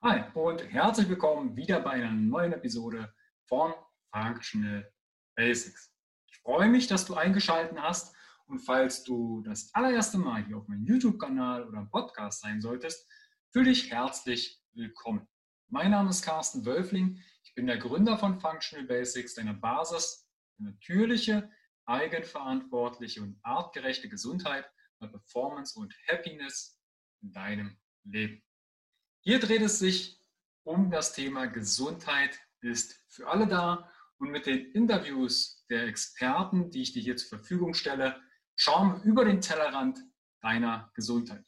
Hi und herzlich willkommen wieder bei einer neuen Episode von Functional Basics. Ich freue mich, dass du eingeschaltet hast und falls du das allererste Mal hier auf meinem YouTube-Kanal oder Podcast sein solltest, fühle dich herzlich willkommen. Mein Name ist Carsten Wölfling. Ich bin der Gründer von Functional Basics, deiner Basis für natürliche, eigenverantwortliche und artgerechte Gesundheit, Performance und Happiness in deinem Leben. Hier dreht es sich um das Thema Gesundheit ist für alle da und mit den Interviews der Experten, die ich dir hier zur Verfügung stelle, schauen wir über den Tellerrand deiner Gesundheit.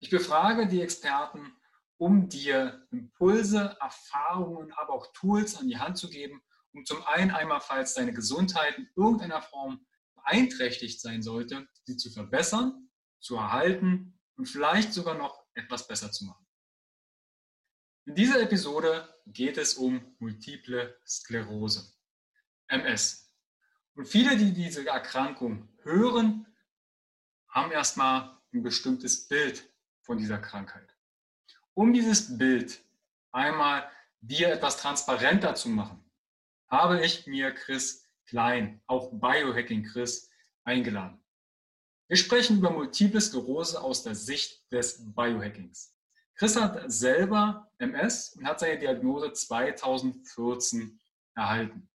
Ich befrage die Experten, um dir Impulse, Erfahrungen, aber auch Tools an die Hand zu geben, um zum einen einmal, falls deine Gesundheit in irgendeiner Form beeinträchtigt sein sollte, sie zu verbessern, zu erhalten und vielleicht sogar noch etwas besser zu machen. In dieser Episode geht es um multiple Sklerose, MS. Und viele, die diese Erkrankung hören, haben erstmal ein bestimmtes Bild von dieser Krankheit. Um dieses Bild einmal dir etwas transparenter zu machen, habe ich mir Chris Klein, auch Biohacking Chris, eingeladen. Wir sprechen über multiple Sklerose aus der Sicht des Biohackings. Chris hat selber MS und hat seine Diagnose 2014 erhalten.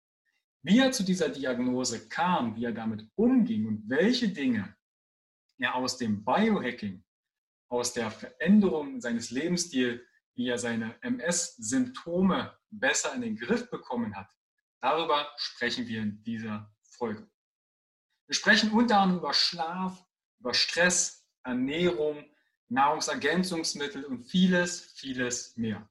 Wie er zu dieser Diagnose kam, wie er damit umging und welche Dinge er aus dem Biohacking, aus der Veränderung seines Lebensstils, wie er seine MS-Symptome besser in den Griff bekommen hat, darüber sprechen wir in dieser Folge. Wir sprechen unter anderem über Schlaf, über Stress, Ernährung, Nahrungsergänzungsmittel und vieles, vieles mehr.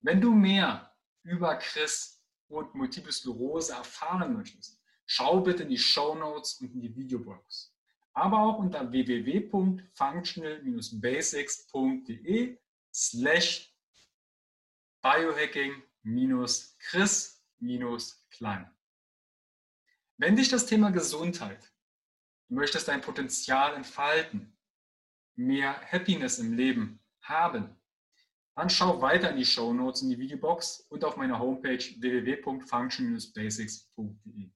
Wenn du mehr über Chris und Multiple Sklerose erfahren möchtest, schau bitte in die Show Notes und in die Videobox. Aber auch unter www.functional-basics.de slash biohacking-chris-klein. Wenn dich das Thema Gesundheit, du möchtest dein Potenzial entfalten, mehr Happiness im Leben haben, dann schau weiter in die Show Notes, in die Videobox und auf meiner Homepage www.function-basics.de.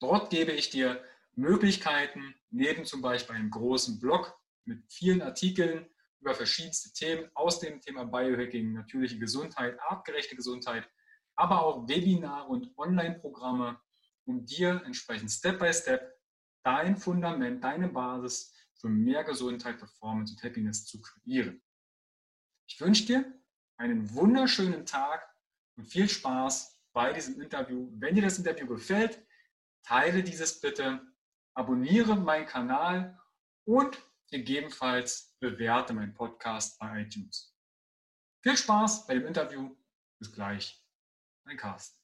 Dort gebe ich dir Möglichkeiten, neben zum Beispiel einem großen Blog mit vielen Artikeln über verschiedenste Themen aus dem Thema Biohacking, natürliche Gesundheit, artgerechte Gesundheit, aber auch Webinare und Online-Programme, um dir entsprechend Step by Step dein Fundament, deine Basis für mehr Gesundheit, Performance und Happiness zu kreieren. Ich wünsche dir einen wunderschönen Tag und viel Spaß bei diesem Interview. Wenn dir das Interview gefällt, teile dieses bitte, abonniere meinen Kanal und gegebenenfalls bewerte meinen Podcast bei iTunes. Viel Spaß bei dem Interview. Bis gleich. Dein Carsten.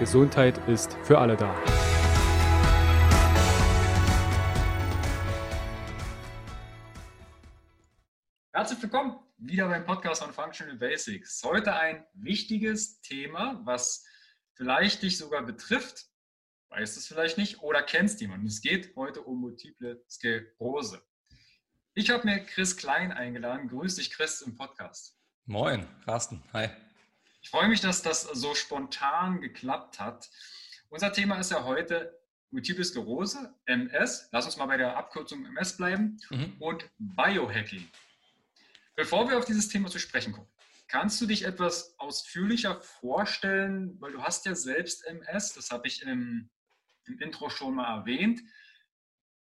Gesundheit ist für alle da. Herzlich willkommen wieder beim Podcast von Functional Basics. Heute ein wichtiges Thema, was vielleicht dich sogar betrifft, weißt es vielleicht nicht oder kennst jemanden. Es geht heute um multiple Sklerose. Ich habe mir Chris Klein eingeladen. Grüß dich, Chris, im Podcast. Moin, Carsten. Hi. Ich freue mich, dass das so spontan geklappt hat. Unser Thema ist ja heute Multiple Sklerose, MS. Lass uns mal bei der Abkürzung MS bleiben mhm. und Biohacking. Bevor wir auf dieses Thema zu sprechen kommen, kannst du dich etwas ausführlicher vorstellen, weil du hast ja selbst MS, das habe ich im, im Intro schon mal erwähnt.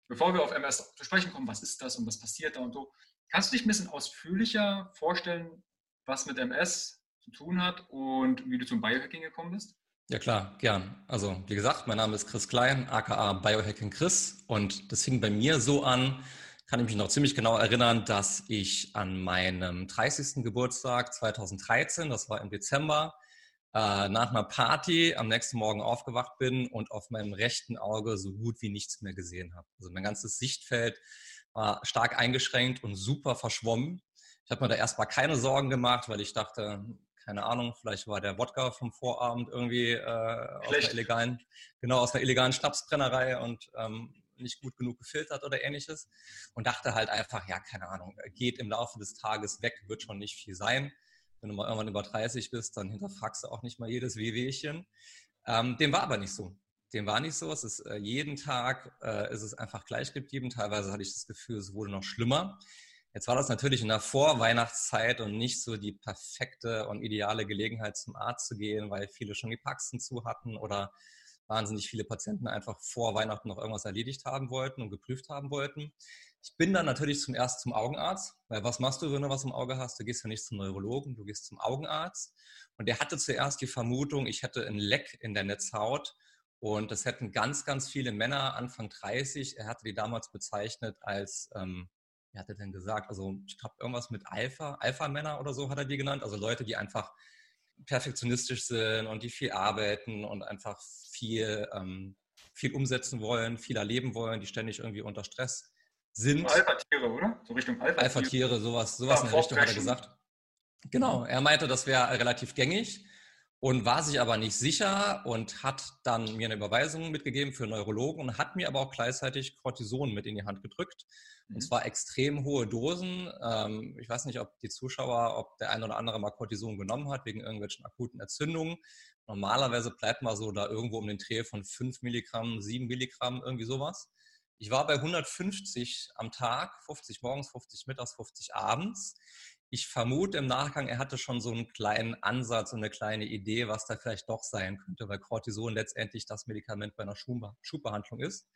Bevor wir auf MS zu sprechen kommen, was ist das und was passiert da und so, kannst du dich ein bisschen ausführlicher vorstellen, was mit MS zu tun hat und wie du zum Biohacking gekommen bist? Ja klar, gern. Also wie gesagt, mein Name ist Chris Klein, aka Biohacking Chris und das fing bei mir so an, kann ich mich noch ziemlich genau erinnern, dass ich an meinem 30. Geburtstag 2013, das war im Dezember, äh, nach einer Party am nächsten Morgen aufgewacht bin und auf meinem rechten Auge so gut wie nichts mehr gesehen habe. Also mein ganzes Sichtfeld war stark eingeschränkt und super verschwommen. Ich habe mir da erstmal keine Sorgen gemacht, weil ich dachte, keine Ahnung, vielleicht war der Wodka vom Vorabend irgendwie äh, aus einer illegalen, genau, aus einer illegalen Schnapsbrennerei und ähm, nicht gut genug gefiltert oder ähnliches. Und dachte halt einfach, ja, keine Ahnung, geht im Laufe des Tages weg, wird schon nicht viel sein. Wenn du mal irgendwann über 30 bist, dann hinterfragst du auch nicht mal jedes Wehwehchen. Ähm, dem war aber nicht so. Dem war nicht so. Es ist äh, jeden Tag äh, ist es einfach gleich geblieben. Teilweise hatte ich das Gefühl, es wurde noch schlimmer. Jetzt war das natürlich in der Vorweihnachtszeit und nicht so die perfekte und ideale Gelegenheit zum Arzt zu gehen, weil viele schon die Praxen zu hatten oder wahnsinnig viele Patienten einfach vor Weihnachten noch irgendwas erledigt haben wollten und geprüft haben wollten. Ich bin dann natürlich zum ersten zum Augenarzt, weil was machst du, wenn du was im Auge hast? Du gehst ja nicht zum Neurologen, du gehst zum Augenarzt. Und der hatte zuerst die Vermutung, ich hätte ein Leck in der Netzhaut und das hätten ganz, ganz viele Männer Anfang 30. Er hatte die damals bezeichnet als ähm, wie hat er denn gesagt? Also ich glaube irgendwas mit Alpha, Alpha-Männer oder so hat er die genannt. Also Leute, die einfach perfektionistisch sind und die viel arbeiten und einfach viel, ähm, viel umsetzen wollen, viel erleben wollen, die ständig irgendwie unter Stress sind. Alpha-Tiere, oder? So Richtung Alpha-Tiere. Alpha-Tiere, sowas, sowas ja, in der Richtung hat er gesagt. Genau, er meinte, das wäre relativ gängig und war sich aber nicht sicher und hat dann mir eine Überweisung mitgegeben für Neurologen und hat mir aber auch gleichzeitig Cortison mit in die Hand gedrückt. Und mhm. zwar extrem hohe Dosen. Ähm, ich weiß nicht, ob die Zuschauer, ob der eine oder andere mal Cortison genommen hat wegen irgendwelchen akuten Entzündungen. Normalerweise bleibt man so da irgendwo um den Dreh von 5 Milligramm, 7 Milligramm, irgendwie sowas. Ich war bei 150 am Tag, 50 morgens, 50 mittags, 50 abends ich vermute im Nachgang, er hatte schon so einen kleinen Ansatz und eine kleine Idee, was da vielleicht doch sein könnte, weil Cortison letztendlich das Medikament bei einer Schubbehandlung ist.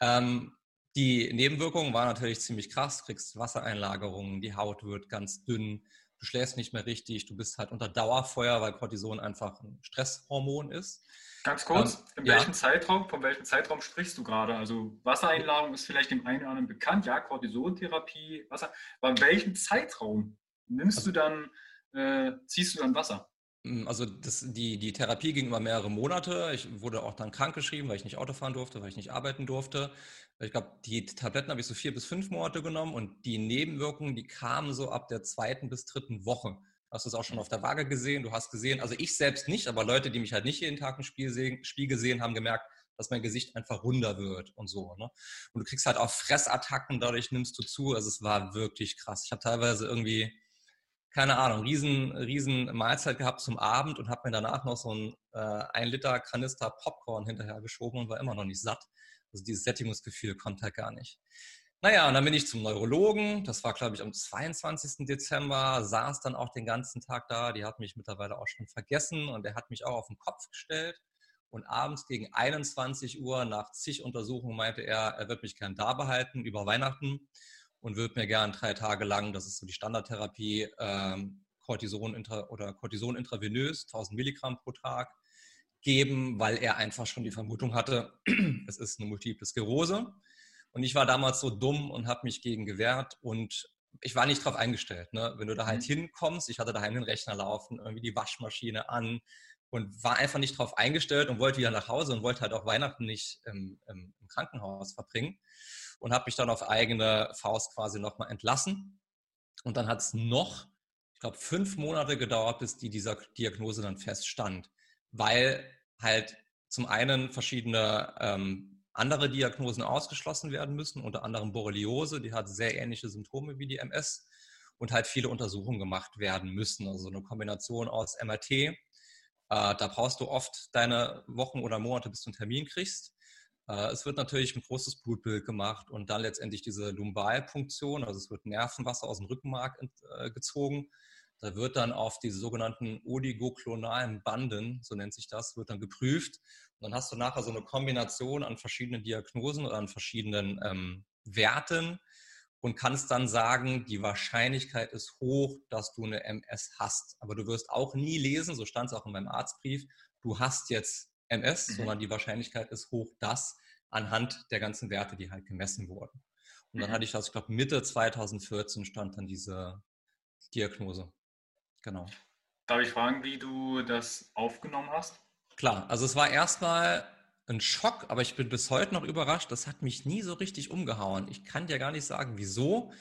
Ähm, die Nebenwirkungen waren natürlich ziemlich krass. Du kriegst Wassereinlagerungen, die Haut wird ganz dünn, du schläfst nicht mehr richtig, du bist halt unter Dauerfeuer, weil Cortison einfach ein Stresshormon ist. Ganz kurz, ähm, in welchem ja. Zeitraum, von welchem Zeitraum sprichst du gerade? Also Wassereinlagerung ist vielleicht dem einen oder anderen bekannt, ja, Cortisontherapie, Wasser. Aber in welchem Zeitraum nimmst also, du dann, äh, ziehst du dann Wasser? Hm, also das, die, die Therapie ging über mehrere Monate. Ich wurde auch dann krankgeschrieben, weil ich nicht Auto fahren durfte, weil ich nicht arbeiten durfte. Ich glaube, die Tabletten habe ich so vier bis fünf Monate genommen und die Nebenwirkungen, die kamen so ab der zweiten bis dritten Woche hast du es auch schon auf der Waage gesehen. Du hast gesehen, also ich selbst nicht, aber Leute, die mich halt nicht jeden Tag im Spiegel sehen, haben gemerkt, dass mein Gesicht einfach runder wird und so. Ne? Und du kriegst halt auch Fressattacken, dadurch nimmst du zu. Also es war wirklich krass. Ich habe teilweise irgendwie, keine Ahnung, riesen, riesen Mahlzeit gehabt zum Abend und habe mir danach noch so ein äh, ein Liter Kanister Popcorn hinterher geschoben und war immer noch nicht satt. Also dieses Sättigungsgefühl kommt halt gar nicht. Naja, und dann bin ich zum Neurologen. Das war, glaube ich, am 22. Dezember. Saß dann auch den ganzen Tag da. Die hat mich mittlerweile auch schon vergessen und er hat mich auch auf den Kopf gestellt. Und abends gegen 21 Uhr nach zig Untersuchungen meinte er, er wird mich gern da behalten über Weihnachten und wird mir gern drei Tage lang, das ist so die Standardtherapie, ähm, Cortison intra oder Cortison intravenös, 1000 Milligramm pro Tag geben, weil er einfach schon die Vermutung hatte, es ist eine Multiple Sklerose. Und ich war damals so dumm und habe mich gegen gewehrt und ich war nicht drauf eingestellt. Ne? Wenn du da halt mhm. hinkommst, ich hatte daheim den Rechner laufen, irgendwie die Waschmaschine an und war einfach nicht drauf eingestellt und wollte wieder nach Hause und wollte halt auch Weihnachten nicht im, im Krankenhaus verbringen und habe mich dann auf eigene Faust quasi nochmal entlassen. Und dann hat es noch, ich glaube, fünf Monate gedauert, bis die dieser Diagnose dann feststand, weil halt zum einen verschiedene ähm, andere Diagnosen ausgeschlossen werden müssen, unter anderem Borreliose, die hat sehr ähnliche Symptome wie die MS und halt viele Untersuchungen gemacht werden müssen. Also eine Kombination aus MRT. Äh, da brauchst du oft deine Wochen oder Monate, bis du einen Termin kriegst. Äh, es wird natürlich ein großes Blutbild gemacht und dann letztendlich diese Lumbalpunktion, also es wird Nervenwasser aus dem Rückenmark äh, gezogen. Da wird dann auf diese sogenannten oligoklonalen Banden, so nennt sich das, wird dann geprüft und dann hast du nachher so eine Kombination an verschiedenen Diagnosen oder an verschiedenen ähm, Werten und kannst dann sagen, die Wahrscheinlichkeit ist hoch, dass du eine MS hast. Aber du wirst auch nie lesen, so stand es auch in meinem Arztbrief, du hast jetzt MS, mhm. sondern die Wahrscheinlichkeit ist hoch, dass anhand der ganzen Werte, die halt gemessen wurden. Und dann mhm. hatte ich das, ich glaube, Mitte 2014 stand dann diese Diagnose. Genau. Darf ich fragen, wie du das aufgenommen hast? Klar, also es war erstmal ein Schock, aber ich bin bis heute noch überrascht. Das hat mich nie so richtig umgehauen. Ich kann dir gar nicht sagen, wieso.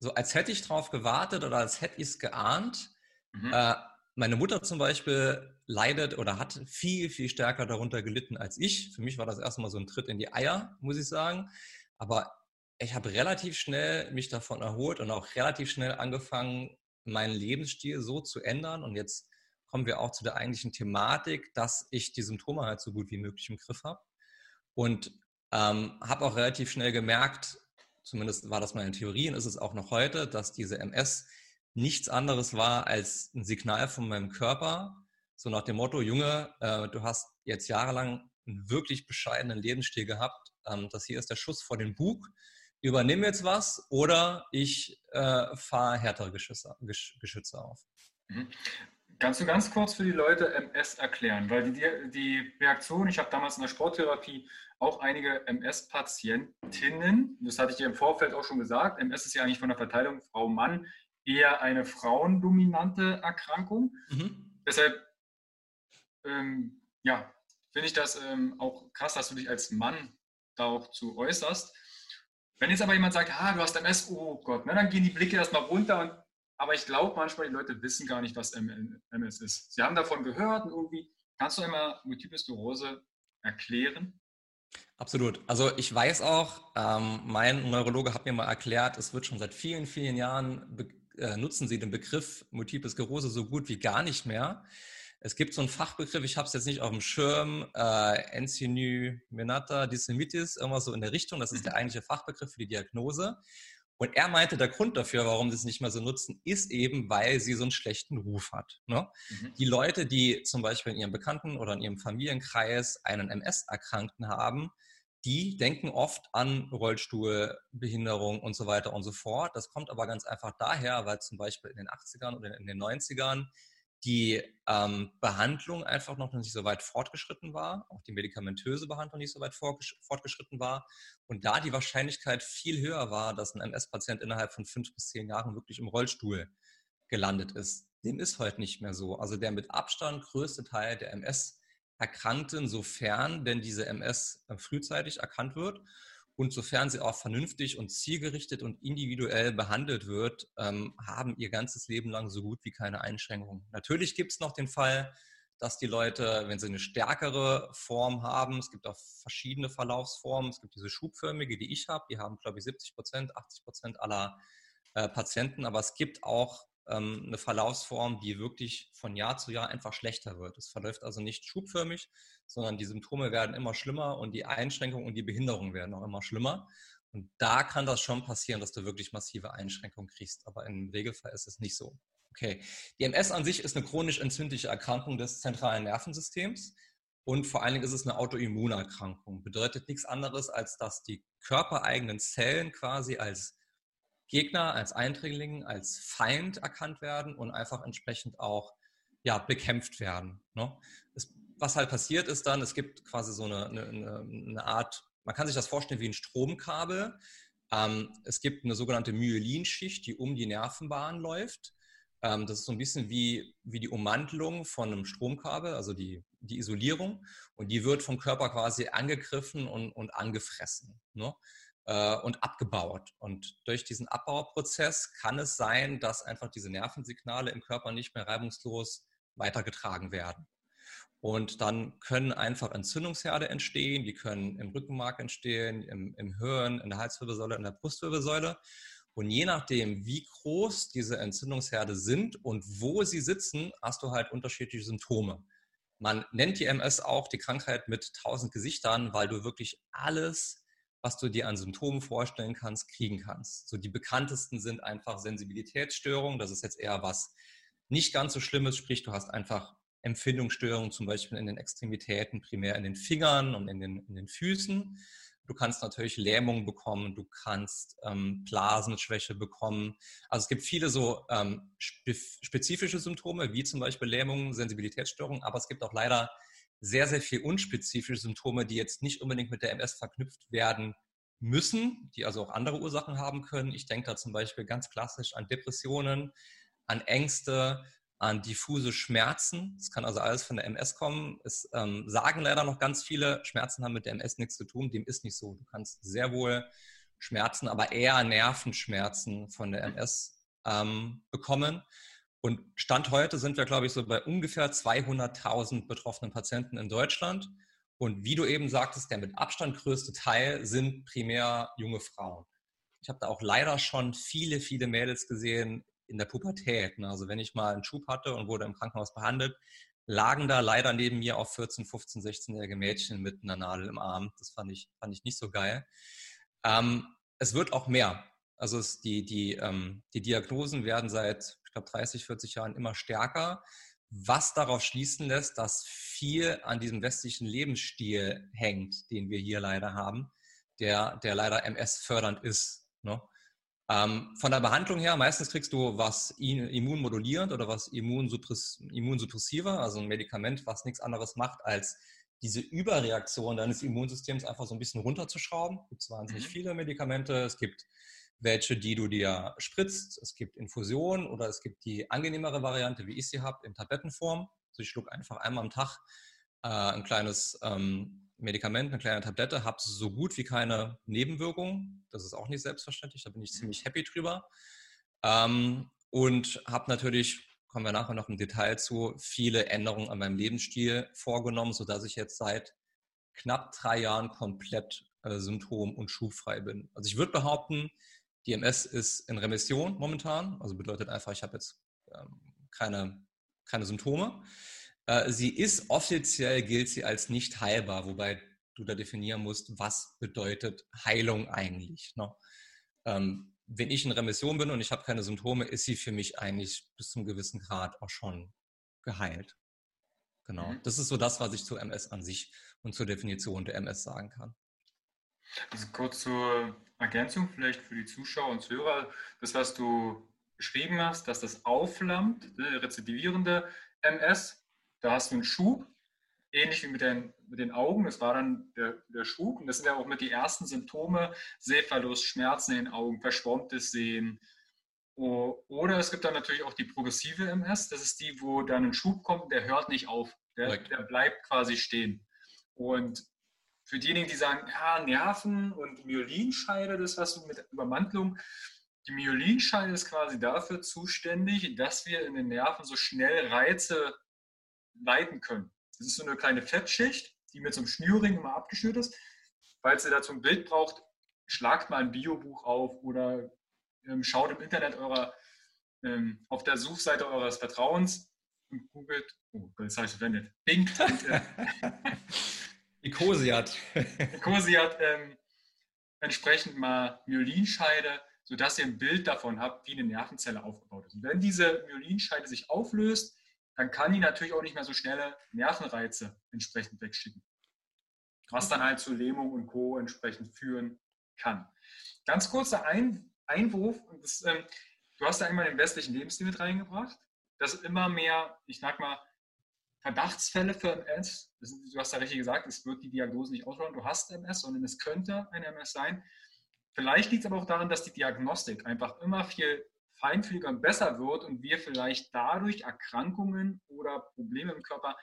So als hätte ich drauf gewartet oder als hätte ich es geahnt. Mhm. Äh, meine Mutter zum Beispiel leidet oder hat viel, viel stärker darunter gelitten als ich. Für mich war das erstmal so ein Tritt in die Eier, muss ich sagen. Aber ich habe relativ schnell mich davon erholt und auch relativ schnell angefangen, meinen Lebensstil so zu ändern. Und jetzt kommen wir auch zu der eigentlichen Thematik, dass ich die Symptome halt so gut wie möglich im Griff habe. Und ähm, habe auch relativ schnell gemerkt, zumindest war das meine Theorie und ist es auch noch heute, dass diese MS nichts anderes war als ein Signal von meinem Körper, so nach dem Motto, Junge, äh, du hast jetzt jahrelang einen wirklich bescheidenen Lebensstil gehabt, ähm, das hier ist der Schuss vor den Bug, übernimm jetzt was oder ich äh, fahre härtere Geschütze, Geschütze auf. Mhm. Kannst du ganz kurz für die Leute MS erklären? Weil die, die Reaktion, ich habe damals in der Sporttherapie auch einige MS-Patientinnen, das hatte ich dir im Vorfeld auch schon gesagt, MS ist ja eigentlich von der Verteilung Frau-Mann eher eine frauendominante Erkrankung. Mhm. Deshalb, ähm, ja, finde ich das ähm, auch krass, dass du dich als Mann da auch zu äußerst. Wenn jetzt aber jemand sagt, ah, du hast MS, oh Gott, ne, dann gehen die Blicke erstmal runter. Und, aber ich glaube manchmal, die Leute wissen gar nicht, was MS ist. Sie haben davon gehört und irgendwie, kannst du einmal Multiple Sklerose erklären? Absolut. Also ich weiß auch, ähm, mein Neurologe hat mir mal erklärt, es wird schon seit vielen, vielen Jahren, äh, nutzen sie den Begriff Multiple Sklerose so gut wie gar nicht mehr. Es gibt so einen Fachbegriff, ich habe es jetzt nicht auf dem Schirm, äh, Enzymymenata Dissemitis, irgendwas so in der Richtung. Das ist der mhm. eigentliche Fachbegriff für die Diagnose. Und er meinte, der Grund dafür, warum sie es nicht mehr so nutzen, ist eben, weil sie so einen schlechten Ruf hat. Ne? Mhm. Die Leute, die zum Beispiel in ihrem Bekannten- oder in ihrem Familienkreis einen MS-Erkrankten haben, die denken oft an Rollstuhl, Behinderung und so weiter und so fort. Das kommt aber ganz einfach daher, weil zum Beispiel in den 80ern oder in den 90ern die ähm, Behandlung einfach noch nicht so weit fortgeschritten war, auch die medikamentöse Behandlung nicht so weit fortgeschritten war und da die Wahrscheinlichkeit viel höher war, dass ein MS-Patient innerhalb von fünf bis zehn Jahren wirklich im Rollstuhl gelandet ist. Dem ist heute nicht mehr so. Also der mit Abstand größte Teil der MS-Erkrankten, sofern denn diese MS äh, frühzeitig erkannt wird und sofern sie auch vernünftig und zielgerichtet und individuell behandelt wird, ähm, haben ihr ganzes Leben lang so gut wie keine Einschränkungen. Natürlich gibt es noch den Fall, dass die Leute, wenn sie eine stärkere Form haben, es gibt auch verschiedene Verlaufsformen, es gibt diese schubförmige, die ich habe, die haben, glaube ich, 70 Prozent, 80 Prozent aller äh, Patienten, aber es gibt auch ähm, eine Verlaufsform, die wirklich von Jahr zu Jahr einfach schlechter wird. Es verläuft also nicht schubförmig, sondern die Symptome werden immer schlimmer und die Einschränkungen und die Behinderungen werden auch immer schlimmer. Und da kann das schon passieren, dass du wirklich massive Einschränkungen kriegst. Aber im Regelfall ist es nicht so. Okay. Die MS an sich ist eine chronisch entzündliche Erkrankung des zentralen Nervensystems. Und vor allen Dingen ist es eine Autoimmunerkrankung. Bedeutet nichts anderes, als dass die körpereigenen Zellen quasi als Gegner, als Eindringling, als Feind erkannt werden und einfach entsprechend auch ja, bekämpft werden. Ne? Es, was halt passiert ist dann, es gibt quasi so eine, eine, eine Art, man kann sich das vorstellen wie ein Stromkabel. Ähm, es gibt eine sogenannte Myelinschicht, die um die Nervenbahn läuft. Ähm, das ist so ein bisschen wie, wie die Ummantelung von einem Stromkabel, also die, die Isolierung. Und die wird vom Körper quasi angegriffen und, und angefressen. Ne? Äh, und abgebaut. Und durch diesen Abbauprozess kann es sein, dass einfach diese Nervensignale im Körper nicht mehr reibungslos weitergetragen werden. Und dann können einfach Entzündungsherde entstehen, die können im Rückenmark entstehen, im, im Hirn, in der Halswirbelsäule, in der Brustwirbelsäule. Und je nachdem, wie groß diese Entzündungsherde sind und wo sie sitzen, hast du halt unterschiedliche Symptome. Man nennt die MS auch die Krankheit mit tausend Gesichtern, weil du wirklich alles was du dir an Symptomen vorstellen kannst, kriegen kannst. So die bekanntesten sind einfach Sensibilitätsstörungen. Das ist jetzt eher was nicht ganz so Schlimmes, sprich du hast einfach Empfindungsstörungen, zum Beispiel in den Extremitäten, primär in den Fingern und in den, in den Füßen. Du kannst natürlich Lähmung bekommen, du kannst ähm, Blasenschwäche bekommen. Also es gibt viele so ähm, spe spezifische Symptome, wie zum Beispiel Lähmung, Sensibilitätsstörungen, aber es gibt auch leider sehr, sehr viel unspezifische Symptome, die jetzt nicht unbedingt mit der MS verknüpft werden müssen, die also auch andere Ursachen haben können. Ich denke da zum Beispiel ganz klassisch an Depressionen, an Ängste, an diffuse Schmerzen. Es kann also alles von der MS kommen. Es ähm, sagen leider noch ganz viele, Schmerzen haben mit der MS nichts zu tun. Dem ist nicht so. Du kannst sehr wohl Schmerzen, aber eher Nervenschmerzen von der MS ähm, bekommen. Und Stand heute sind wir, glaube ich, so bei ungefähr 200.000 betroffenen Patienten in Deutschland. Und wie du eben sagtest, der mit Abstand größte Teil sind primär junge Frauen. Ich habe da auch leider schon viele, viele Mädels gesehen in der Pubertät. Ne? Also wenn ich mal einen Schub hatte und wurde im Krankenhaus behandelt, lagen da leider neben mir auch 14, 15, 16-jährige Mädchen mit einer Nadel im Arm. Das fand ich, fand ich nicht so geil. Ähm, es wird auch mehr. Also es, die, die, ähm, die Diagnosen werden seit, ich glaube, 30, 40 Jahren immer stärker, was darauf schließen lässt, dass viel an diesem westlichen Lebensstil hängt, den wir hier leider haben, der, der leider MS-fördernd ist. Ne? Ähm, von der Behandlung her, meistens kriegst du was immunmodulierend oder was immunsuppress immunsuppressiver, also ein Medikament, was nichts anderes macht, als diese Überreaktion deines Immunsystems einfach so ein bisschen runterzuschrauben. Es gibt wahnsinnig mhm. viele Medikamente. Es gibt welche, die du dir spritzt. Es gibt Infusionen oder es gibt die angenehmere Variante, wie ich sie habe, in Tablettenform. Also ich schluck einfach einmal am Tag äh, ein kleines ähm, Medikament, eine kleine Tablette, habe so gut wie keine Nebenwirkungen. Das ist auch nicht selbstverständlich, da bin ich ziemlich happy drüber. Ähm, und habe natürlich, kommen wir nachher noch im Detail zu, viele Änderungen an meinem Lebensstil vorgenommen, sodass ich jetzt seit knapp drei Jahren komplett äh, symptom- und schubfrei bin. Also ich würde behaupten, die MS ist in Remission momentan, also bedeutet einfach, ich habe jetzt ähm, keine, keine Symptome. Äh, sie ist offiziell, gilt sie als nicht heilbar, wobei du da definieren musst, was bedeutet Heilung eigentlich. Ne? Ähm, wenn ich in Remission bin und ich habe keine Symptome, ist sie für mich eigentlich bis zum gewissen Grad auch schon geheilt. Genau. Mhm. Das ist so das, was ich zur MS an sich und zur Definition der MS sagen kann. Also kurz zur Ergänzung vielleicht für die Zuschauer und Zuhörer. Das, was du beschrieben hast, dass das aufflammt, ne, rezidivierende MS, da hast du einen Schub, ähnlich wie mit den, mit den Augen, das war dann der, der Schub und das sind ja auch mit die ersten Symptome, Sehverlust, Schmerzen in den Augen, verschwommtes Sehen. Oder es gibt dann natürlich auch die progressive MS, das ist die, wo dann ein Schub kommt, der hört nicht auf, der, der bleibt quasi stehen. Und für diejenigen, die sagen, ja, Nerven und Myelinscheide, das hast du mit Übermantelung. Die Myelinscheide ist quasi dafür zuständig, dass wir in den Nerven so schnell Reize leiten können. Das ist so eine kleine Fettschicht, die mit so einem Schnürring immer abgeschnürt ist. Falls ihr dazu ein Bild braucht, schlagt mal ein Biobuch auf oder ähm, schaut im Internet eurer, ähm, auf der Suchseite eures Vertrauens und googelt, oh, das heißt verwendet, Bing. Und, äh, Icosiat. Icosiat ähm, entsprechend mal Myelinscheide, sodass ihr ein Bild davon habt, wie eine Nervenzelle aufgebaut ist. Und wenn diese Myelinscheide sich auflöst, dann kann die natürlich auch nicht mehr so schnelle Nervenreize entsprechend wegschicken. Was dann halt zu Lähmung und Co. entsprechend führen kann. Ganz kurzer Ein Einwurf, das, ähm, du hast da immer den westlichen Lebensstil mit reingebracht, dass immer mehr, ich sag mal, Verdachtsfälle für MS, du hast ja richtig gesagt, es wird die Diagnose nicht ausrollen, du hast MS, sondern es könnte ein MS sein. Vielleicht liegt es aber auch daran, dass die Diagnostik einfach immer viel feinfühliger und besser wird und wir vielleicht dadurch Erkrankungen oder Probleme im Körper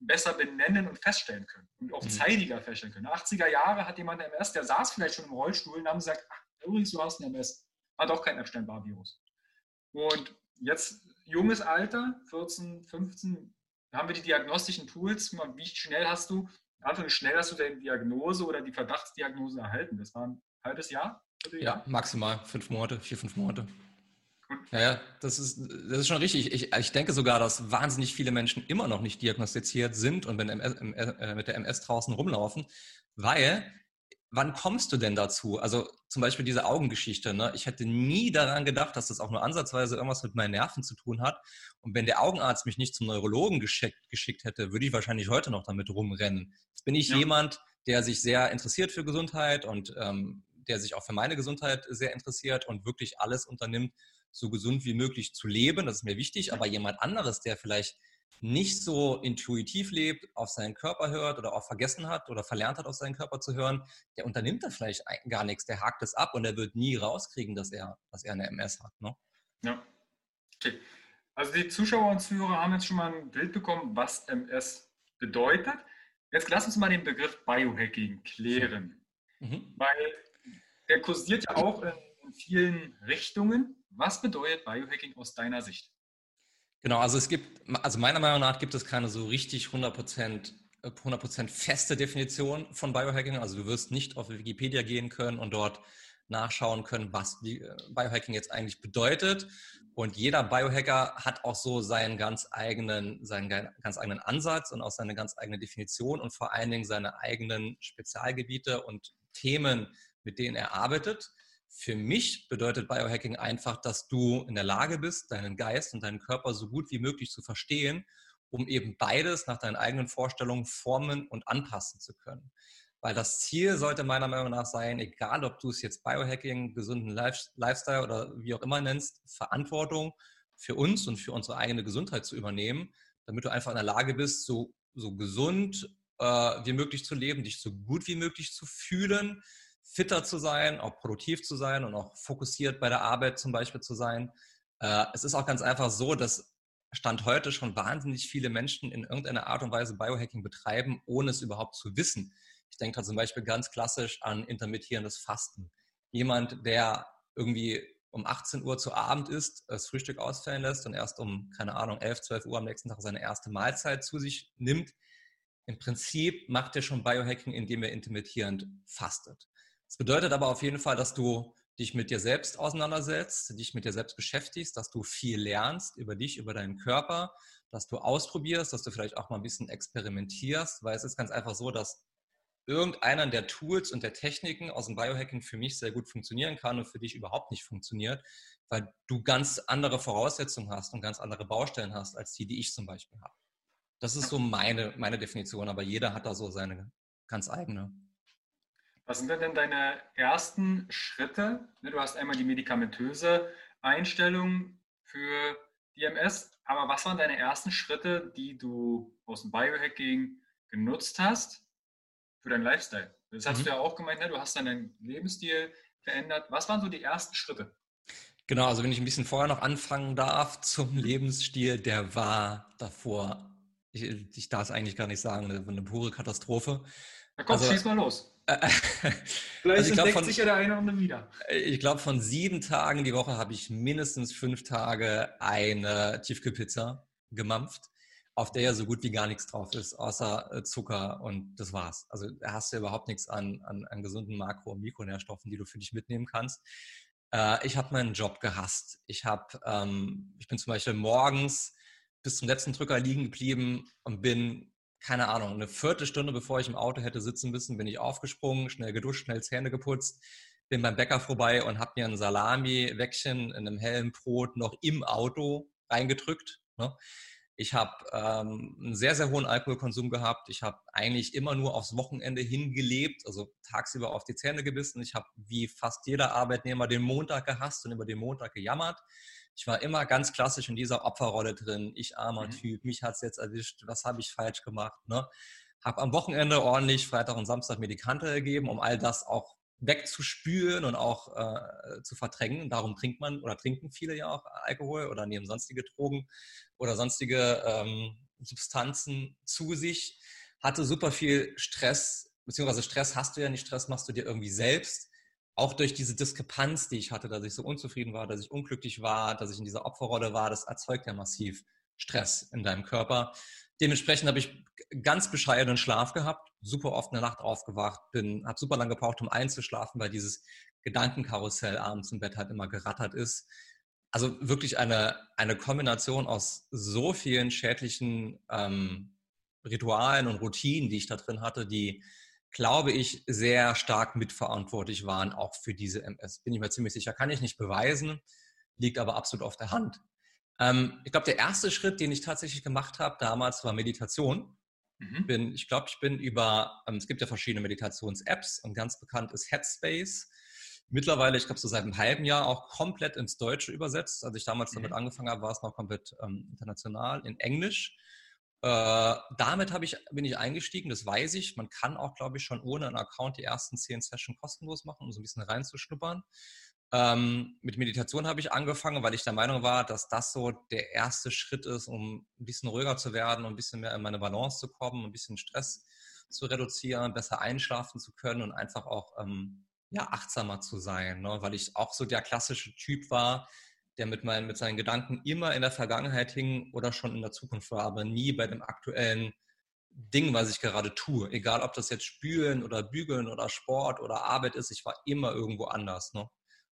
besser benennen und feststellen können und auch mhm. zeitiger feststellen können. 80er Jahre hat jemand MS, der saß vielleicht schon im Rollstuhl und haben gesagt, ach, übrigens, du hast ein MS, hat auch kein Epstein-Barr-Virus. Und jetzt junges Alter, 14, 15, haben wir die diagnostischen Tools. Wie schnell hast du, Anton, schnell hast du deine Diagnose oder die Verdachtsdiagnose erhalten? Das war ein halbes Jahr? Ja, maximal fünf Monate, vier, fünf Monate. Ja, ja, das ist, das ist schon richtig. Ich, ich denke sogar, dass wahnsinnig viele Menschen immer noch nicht diagnostiziert sind und mit, MS, äh, mit der MS draußen rumlaufen, weil wann kommst du denn dazu? Also zum Beispiel diese Augengeschichte. Ne? Ich hätte nie daran gedacht, dass das auch nur ansatzweise irgendwas mit meinen Nerven zu tun hat. Und wenn der Augenarzt mich nicht zum Neurologen geschickt, geschickt hätte, würde ich wahrscheinlich heute noch damit rumrennen. Jetzt bin ich ja. jemand, der sich sehr interessiert für Gesundheit und ähm, der sich auch für meine Gesundheit sehr interessiert und wirklich alles unternimmt, so gesund wie möglich zu leben. Das ist mir wichtig. Aber jemand anderes, der vielleicht nicht so intuitiv lebt, auf seinen Körper hört oder auch vergessen hat oder verlernt hat, auf seinen Körper zu hören, der unternimmt da vielleicht gar nichts, der hakt es ab und er wird nie rauskriegen, dass er, dass er eine MS hat. Ne? Ja. Okay. Also die Zuschauer und Zuhörer haben jetzt schon mal ein Bild bekommen, was MS bedeutet. Jetzt lass uns mal den Begriff Biohacking klären. Mhm. Weil der kursiert ja auch in, in vielen Richtungen. Was bedeutet Biohacking aus deiner Sicht? Genau, also es gibt, also meiner Meinung nach gibt es keine so richtig 100%, 100 äh, feste Definition von Biohacking. Also du wirst nicht auf Wikipedia gehen können und dort nachschauen können, was äh, Biohacking jetzt eigentlich bedeutet. Und jeder Biohacker hat auch so seinen ganz eigenen, seinen ganz eigenen Ansatz und auch seine ganz eigene Definition und vor allen Dingen seine eigenen Spezialgebiete und Themen, mit denen er arbeitet. Für mich bedeutet Biohacking einfach, dass du in der Lage bist, deinen Geist und deinen Körper so gut wie möglich zu verstehen, um eben beides nach deinen eigenen Vorstellungen formen und anpassen zu können. Weil das Ziel sollte meiner Meinung nach sein, egal ob du es jetzt Biohacking, gesunden Lifestyle oder wie auch immer nennst, Verantwortung für uns und für unsere eigene Gesundheit zu übernehmen, damit du einfach in der Lage bist, so, so gesund äh, wie möglich zu leben, dich so gut wie möglich zu fühlen, fitter zu sein, auch produktiv zu sein und auch fokussiert bei der Arbeit zum Beispiel zu sein. Äh, es ist auch ganz einfach so, dass Stand heute schon wahnsinnig viele Menschen in irgendeiner Art und Weise Biohacking betreiben, ohne es überhaupt zu wissen. Ich denke da zum Beispiel ganz klassisch an intermittierendes Fasten. Jemand, der irgendwie um 18 Uhr zu Abend isst, das Frühstück ausfallen lässt und erst um, keine Ahnung, 11, 12 Uhr am nächsten Tag seine erste Mahlzeit zu sich nimmt, im Prinzip macht er schon Biohacking, indem er intermittierend fastet. Das bedeutet aber auf jeden Fall, dass du dich mit dir selbst auseinandersetzt, dich mit dir selbst beschäftigst, dass du viel lernst über dich, über deinen Körper, dass du ausprobierst, dass du vielleicht auch mal ein bisschen experimentierst, weil es ist ganz einfach so, dass irgendeiner der Tools und der Techniken aus dem Biohacking für mich sehr gut funktionieren kann und für dich überhaupt nicht funktioniert, weil du ganz andere Voraussetzungen hast und ganz andere Baustellen hast, als die, die ich zum Beispiel habe. Das ist so meine, meine Definition, aber jeder hat da so seine ganz eigene. Was sind denn deine ersten Schritte? Ne, du hast einmal die medikamentöse Einstellung für die MS, aber was waren deine ersten Schritte, die du aus dem Biohacking genutzt hast für deinen Lifestyle? Das hast mhm. du ja auch gemeint, ne? du hast deinen Lebensstil verändert. Was waren so die ersten Schritte? Genau, also wenn ich ein bisschen vorher noch anfangen darf zum Lebensstil, der war davor, ich, ich darf es eigentlich gar nicht sagen, eine, eine pure Katastrophe. Na komm, also, schieß mal los. Vielleicht also entdeckt von, sich ja der eine oder andere wieder. Ich glaube, von sieben Tagen die Woche habe ich mindestens fünf Tage eine Tiefkühlpizza gemampft, auf der ja so gut wie gar nichts drauf ist, außer äh, Zucker und das war's. Also da hast du überhaupt nichts an, an, an gesunden Makro- und Mikronährstoffen, die du für dich mitnehmen kannst. Äh, ich habe meinen Job gehasst. Ich, hab, ähm, ich bin zum Beispiel morgens bis zum letzten Drücker liegen geblieben und bin keine Ahnung, eine Viertelstunde bevor ich im Auto hätte sitzen müssen, bin ich aufgesprungen, schnell geduscht, schnell Zähne geputzt, bin beim Bäcker vorbei und habe mir ein Salami-Wäckchen in einem hellen Brot noch im Auto reingedrückt. Ne? Ich habe ähm, einen sehr, sehr hohen Alkoholkonsum gehabt. Ich habe eigentlich immer nur aufs Wochenende hingelebt, also tagsüber auf die Zähne gebissen. Ich habe wie fast jeder Arbeitnehmer den Montag gehasst und über den Montag gejammert. Ich war immer ganz klassisch in dieser Opferrolle drin. Ich armer mhm. Typ, mich hat es jetzt erwischt, was habe ich falsch gemacht? Ne? Habe am Wochenende ordentlich Freitag und Samstag Medikante gegeben, um all das auch wegzuspülen und auch äh, zu verdrängen. Darum trinkt man oder trinken viele ja auch Alkohol oder nehmen sonstige Drogen oder sonstige ähm, Substanzen zu sich. Hatte super viel Stress, beziehungsweise Stress hast du ja nicht, Stress machst du dir irgendwie selbst auch durch diese Diskrepanz, die ich hatte, dass ich so unzufrieden war, dass ich unglücklich war, dass ich in dieser Opferrolle war, das erzeugt ja massiv Stress in deinem Körper. Dementsprechend habe ich ganz bescheidenen Schlaf gehabt, super oft in der Nacht aufgewacht, bin, habe super lange gebraucht, um einzuschlafen, weil dieses Gedankenkarussell abends im Bett halt immer gerattert ist. Also wirklich eine, eine Kombination aus so vielen schädlichen ähm, Ritualen und Routinen, die ich da drin hatte, die glaube ich, sehr stark mitverantwortlich waren, auch für diese MS. Bin ich mir ziemlich sicher. Kann ich nicht beweisen, liegt aber absolut auf der Hand. Ähm, ich glaube, der erste Schritt, den ich tatsächlich gemacht habe damals, war Meditation. Mhm. Bin, ich glaube, ich bin über, ähm, es gibt ja verschiedene Meditations-Apps und ganz bekannt ist Headspace. Mittlerweile, ich glaube, so seit einem halben Jahr auch komplett ins Deutsche übersetzt. Als ich damals mhm. damit angefangen habe, war es noch komplett ähm, international in Englisch. Äh, damit ich, bin ich eingestiegen, das weiß ich. Man kann auch, glaube ich, schon ohne einen Account die ersten zehn Sessions kostenlos machen, um so ein bisschen reinzuschnuppern. Ähm, mit Meditation habe ich angefangen, weil ich der Meinung war, dass das so der erste Schritt ist, um ein bisschen ruhiger zu werden, um ein bisschen mehr in meine Balance zu kommen, ein bisschen Stress zu reduzieren, besser einschlafen zu können und einfach auch ähm, ja, achtsamer zu sein. Ne? Weil ich auch so der klassische Typ war, der mit, meinen, mit seinen Gedanken immer in der Vergangenheit hing oder schon in der Zukunft war, aber nie bei dem aktuellen Ding, was ich gerade tue. Egal, ob das jetzt Spülen oder Bügeln oder Sport oder Arbeit ist, ich war immer irgendwo anders. Ne?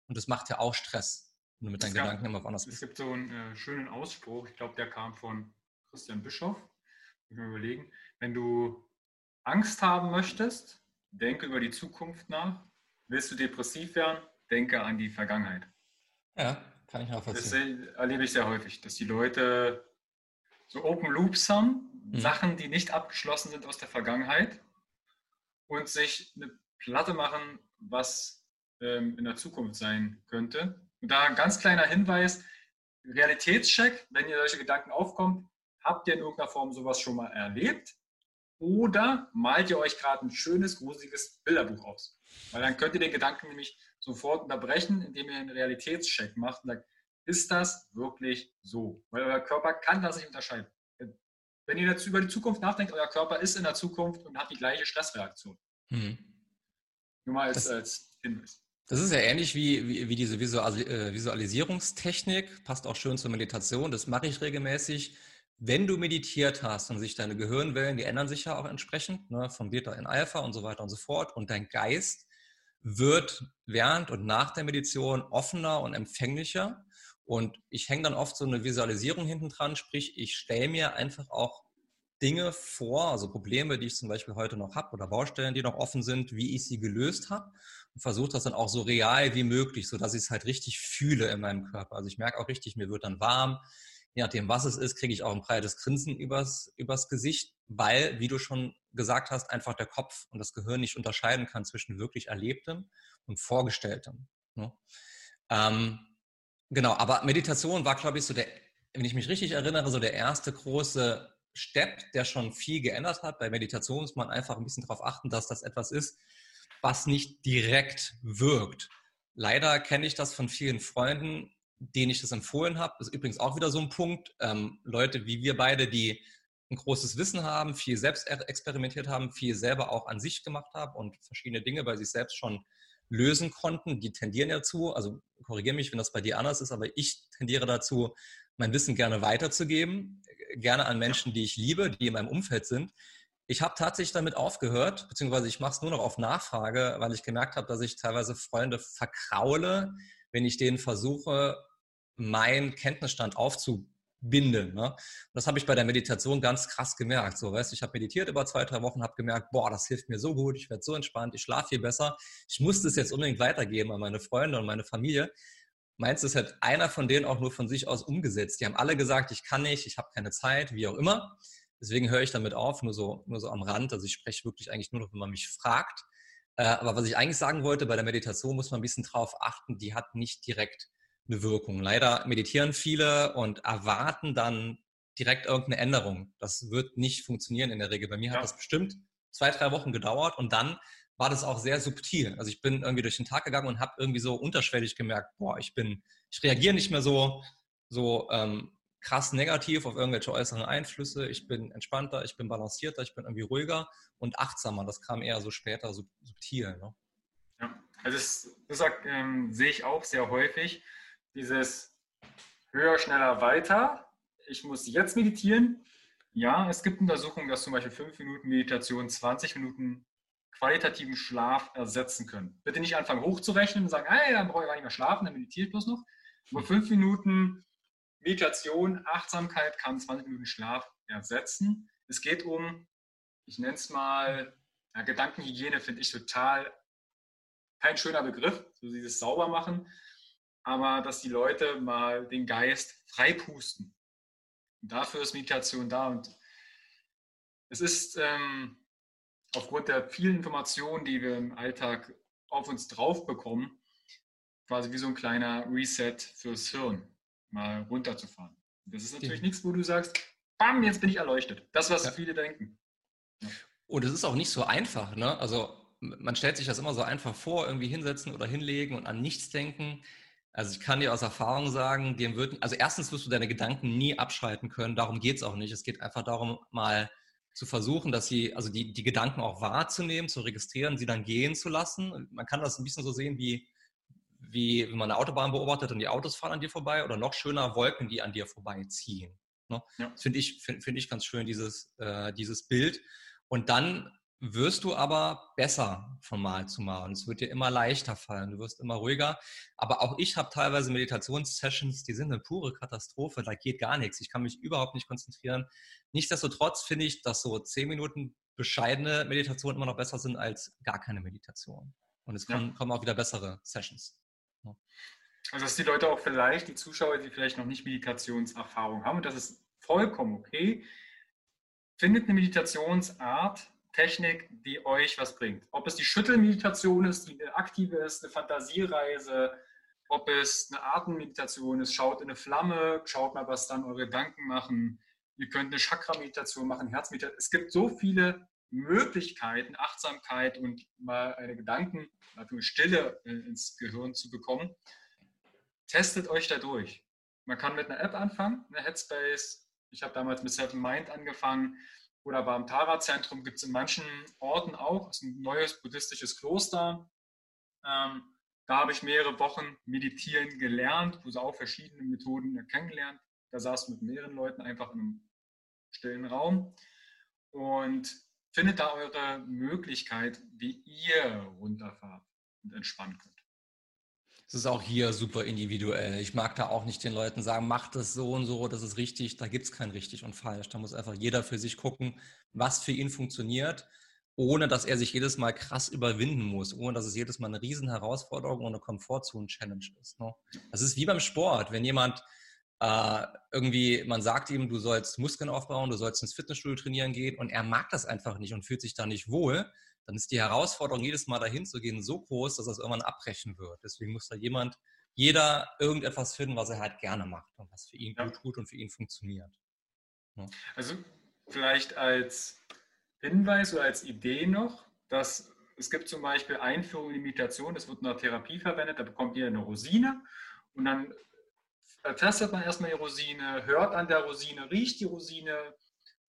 Und das macht ja auch Stress, wenn du mit deinen gab, Gedanken immer woanders bist. Es gibt so einen äh, schönen Ausspruch, ich glaube, der kam von Christian Bischoff. Ich mir überlegen, wenn du Angst haben möchtest, denke über die Zukunft nach. Willst du depressiv werden, denke an die Vergangenheit. Ja, kann ich nachvollziehen. Das erlebe ich sehr häufig, dass die Leute so Open Loops haben, mhm. Sachen, die nicht abgeschlossen sind aus der Vergangenheit und sich eine Platte machen, was ähm, in der Zukunft sein könnte. Und da ein ganz kleiner Hinweis, Realitätscheck, wenn ihr solche Gedanken aufkommt, habt ihr in irgendeiner Form sowas schon mal erlebt? Oder malt ihr euch gerade ein schönes, gruseliges Bilderbuch aus? Weil dann könnt ihr den Gedanken nämlich sofort unterbrechen, indem ihr einen Realitätscheck macht und sagt, ist das wirklich so? Weil euer Körper kann das nicht unterscheiden. Wenn ihr dazu über die Zukunft nachdenkt, euer Körper ist in der Zukunft und hat die gleiche Stressreaktion. Hm. Nur mal als, das, als Hinweis. Das ist ja ähnlich wie, wie, wie diese äh, Visualisierungstechnik, passt auch schön zur Meditation. Das mache ich regelmäßig. Wenn du meditiert hast und sich deine Gehirnwellen, die ändern sich ja auch entsprechend, ne, von Beta in Alpha und so weiter und so fort, und dein Geist wird während und nach der Meditation offener und empfänglicher. Und ich hänge dann oft so eine Visualisierung hinten dran, sprich, ich stelle mir einfach auch Dinge vor, also Probleme, die ich zum Beispiel heute noch habe oder Baustellen, die noch offen sind, wie ich sie gelöst habe und versuche das dann auch so real wie möglich, sodass ich es halt richtig fühle in meinem Körper. Also ich merke auch richtig, mir wird dann warm. Je nachdem, was es ist, kriege ich auch ein breites Grinsen übers, übers Gesicht, weil, wie du schon gesagt hast, einfach der Kopf und das Gehirn nicht unterscheiden kann zwischen wirklich Erlebtem und Vorgestelltem. Ne? Ähm, genau, aber Meditation war, glaube ich, so der, wenn ich mich richtig erinnere, so der erste große Step, der schon viel geändert hat. Bei Meditation muss man einfach ein bisschen darauf achten, dass das etwas ist, was nicht direkt wirkt. Leider kenne ich das von vielen Freunden, denen ich das empfohlen habe. Das ist übrigens auch wieder so ein Punkt. Ähm, Leute wie wir beide, die ein großes Wissen haben, viel selbst experimentiert haben, viel selber auch an sich gemacht haben und verschiedene Dinge bei sich selbst schon lösen konnten, die tendieren dazu, also korrigiere mich, wenn das bei dir anders ist, aber ich tendiere dazu, mein Wissen gerne weiterzugeben, gerne an Menschen, die ich liebe, die in meinem Umfeld sind. Ich habe tatsächlich damit aufgehört, beziehungsweise ich mache es nur noch auf Nachfrage, weil ich gemerkt habe, dass ich teilweise Freunde verkraule, wenn ich denen versuche, meinen Kenntnisstand aufzubauen binden. Ne? das habe ich bei der Meditation ganz krass gemerkt. So, weißt, ich habe meditiert über zwei, drei Wochen, habe gemerkt, boah, das hilft mir so gut, ich werde so entspannt, ich schlafe viel besser. Ich muss das jetzt unbedingt weitergeben an meine Freunde und meine Familie. Meinst du, es hat einer von denen auch nur von sich aus umgesetzt? Die haben alle gesagt, ich kann nicht, ich habe keine Zeit, wie auch immer. Deswegen höre ich damit auf, nur so, nur so am Rand. Also ich spreche wirklich eigentlich nur noch, wenn man mich fragt. Äh, aber was ich eigentlich sagen wollte, bei der Meditation muss man ein bisschen drauf achten, die hat nicht direkt eine Wirkung. Leider meditieren viele und erwarten dann direkt irgendeine Änderung. Das wird nicht funktionieren in der Regel. Bei mir ja. hat das bestimmt zwei, drei Wochen gedauert und dann war das auch sehr subtil. Also ich bin irgendwie durch den Tag gegangen und habe irgendwie so unterschwellig gemerkt, boah, ich bin, ich reagiere nicht mehr so, so ähm, krass negativ auf irgendwelche äußeren Einflüsse. Ich bin entspannter, ich bin balancierter, ich bin irgendwie ruhiger und achtsamer. Das kam eher so später subtil. Ne? Ja, also das, das ähm, sehe ich auch sehr häufig dieses höher, schneller, weiter. Ich muss jetzt meditieren. Ja, es gibt Untersuchungen, dass zum Beispiel 5 Minuten Meditation 20 Minuten qualitativen Schlaf ersetzen können. Bitte nicht anfangen hochzurechnen und sagen, hey, dann brauche ich gar nicht mehr schlafen, dann meditiere ich bloß noch. Nur 5 Minuten Meditation, Achtsamkeit kann 20 Minuten Schlaf ersetzen. Es geht um, ich nenne es mal, ja, Gedankenhygiene finde ich total kein schöner Begriff, so dieses Saubermachen, aber dass die Leute mal den Geist freipusten. Und dafür ist Meditation da. Und es ist ähm, aufgrund der vielen Informationen, die wir im Alltag auf uns drauf bekommen, quasi wie so ein kleiner Reset fürs Hirn, mal runterzufahren. Das ist natürlich nichts, wo du sagst, bam, jetzt bin ich erleuchtet. Das, was ja. viele denken. Ja. Und es ist auch nicht so einfach, ne? Also man stellt sich das immer so einfach vor, irgendwie hinsetzen oder hinlegen und an nichts denken. Also ich kann dir aus Erfahrung sagen, dem wird, also erstens wirst du deine Gedanken nie abschalten können, darum geht es auch nicht. Es geht einfach darum, mal zu versuchen, dass sie, also die, die Gedanken auch wahrzunehmen, zu registrieren, sie dann gehen zu lassen. Man kann das ein bisschen so sehen wie, wie wenn man eine Autobahn beobachtet und die Autos fahren an dir vorbei oder noch schöner Wolken, die an dir vorbeiziehen. Ne? Ja. Das finde ich, find, find ich ganz schön, dieses, äh, dieses Bild. Und dann wirst du aber besser von Mal zu Mal und es wird dir immer leichter fallen, du wirst immer ruhiger. Aber auch ich habe teilweise Meditationssessions, die sind eine pure Katastrophe, da geht gar nichts. Ich kann mich überhaupt nicht konzentrieren. Nichtsdestotrotz finde ich, dass so zehn Minuten bescheidene Meditation immer noch besser sind als gar keine Meditation. Und es kommen, ja. kommen auch wieder bessere Sessions. Ja. Also dass die Leute auch vielleicht, die Zuschauer, die vielleicht noch nicht Meditationserfahrung haben, und das ist vollkommen okay, findet eine Meditationsart, Technik, die euch was bringt. Ob es die Schüttelmeditation ist, die eine aktive ist, eine Fantasiereise, ob es eine Atemmeditation ist, schaut in eine Flamme, schaut mal, was dann eure Gedanken machen. Ihr könnt eine Chakra-Meditation machen, Herzmeditation. Es gibt so viele Möglichkeiten, Achtsamkeit und mal eine Gedanken, natürlich Stille ins Gehirn zu bekommen. Testet euch da durch. Man kann mit einer App anfangen, eine Headspace. Ich habe damals mit Seven Mind angefangen oder beim Tara-Zentrum gibt es in manchen Orten auch, das ist ein neues buddhistisches Kloster. Ähm, da habe ich mehrere Wochen meditieren gelernt, wo sie auch verschiedene Methoden kennengelernt. Da saß mit mehreren Leuten einfach in einem stillen Raum und findet da eure Möglichkeit, wie ihr runterfahrt und entspannen könnt. Es ist auch hier super individuell. Ich mag da auch nicht den Leuten sagen, mach das so und so, das ist richtig. Da gibt es kein richtig und falsch. Da muss einfach jeder für sich gucken, was für ihn funktioniert, ohne dass er sich jedes Mal krass überwinden muss, ohne dass es jedes Mal eine riesen Herausforderung und eine Komfortzone-Challenge ist. Ne? Das ist wie beim Sport. Wenn jemand äh, irgendwie, man sagt ihm, du sollst Muskeln aufbauen, du sollst ins Fitnessstudio trainieren gehen und er mag das einfach nicht und fühlt sich da nicht wohl, dann ist die Herausforderung, jedes Mal dahin zu gehen, so groß, dass das irgendwann abbrechen wird. Deswegen muss da jemand, jeder irgendetwas finden, was er halt gerne macht und was für ihn ja. gut tut und für ihn funktioniert. Ja. Also vielleicht als Hinweis oder als Idee noch, dass es gibt zum Beispiel Einführung in Imitation, das wird in der Therapie verwendet, da bekommt ihr eine Rosine und dann tastet man erstmal die Rosine, hört an der Rosine, riecht die Rosine,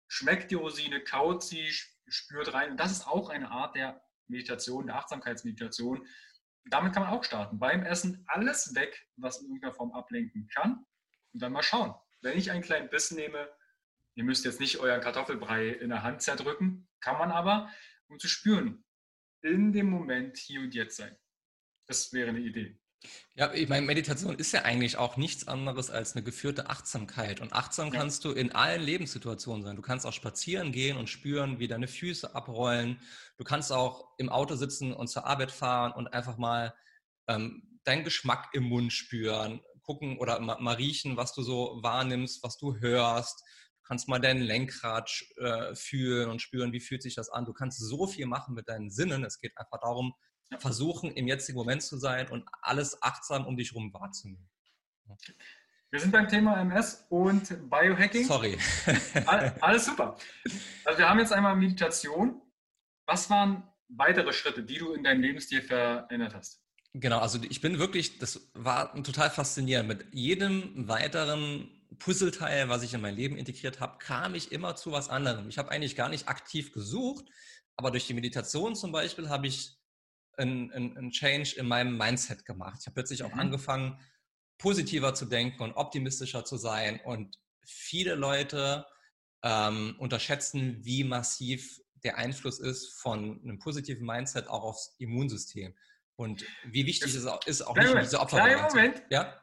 schmeckt die Rosine, kaut sie, spürt rein. Und das ist auch eine Art der Meditation, der Achtsamkeitsmeditation. Damit kann man auch starten. Beim Essen alles weg, was in irgendeiner Form ablenken kann. Und dann mal schauen. Wenn ich einen kleinen Biss nehme, ihr müsst jetzt nicht euren Kartoffelbrei in der Hand zerdrücken, kann man aber, um zu spüren, in dem Moment hier und jetzt sein. Das wäre eine Idee. Ja, ich meine, Meditation ist ja eigentlich auch nichts anderes als eine geführte Achtsamkeit. Und achtsam ja. kannst du in allen Lebenssituationen sein. Du kannst auch spazieren gehen und spüren, wie deine Füße abrollen. Du kannst auch im Auto sitzen und zur Arbeit fahren und einfach mal ähm, deinen Geschmack im Mund spüren, gucken oder mal, mal, riechen, was du so wahrnimmst, was du hörst. Du kannst mal dein Lenkrad äh, fühlen und spüren, wie fühlt sich das an. Du kannst so viel machen mit deinen Sinnen. Es geht einfach darum, versuchen, im jetzigen Moment zu sein und alles achtsam um dich herum wahrzunehmen. Wir sind beim Thema MS und Biohacking. Sorry. alles super. Also wir haben jetzt einmal Meditation. Was waren weitere Schritte, die du in deinem Lebensstil verändert hast? Genau, also ich bin wirklich, das war total faszinierend. Mit jedem weiteren Puzzleteil, was ich in mein Leben integriert habe, kam ich immer zu was anderem. Ich habe eigentlich gar nicht aktiv gesucht, aber durch die Meditation zum Beispiel habe ich ein, ein, ein Change in meinem Mindset gemacht. Ich habe plötzlich auch mhm. angefangen, positiver zu denken und optimistischer zu sein. Und viele Leute ähm, unterschätzen, wie massiv der Einfluss ist von einem positiven Mindset auch aufs Immunsystem. Und wie wichtig es ist auch nicht diese Opfer. Moment. Ja?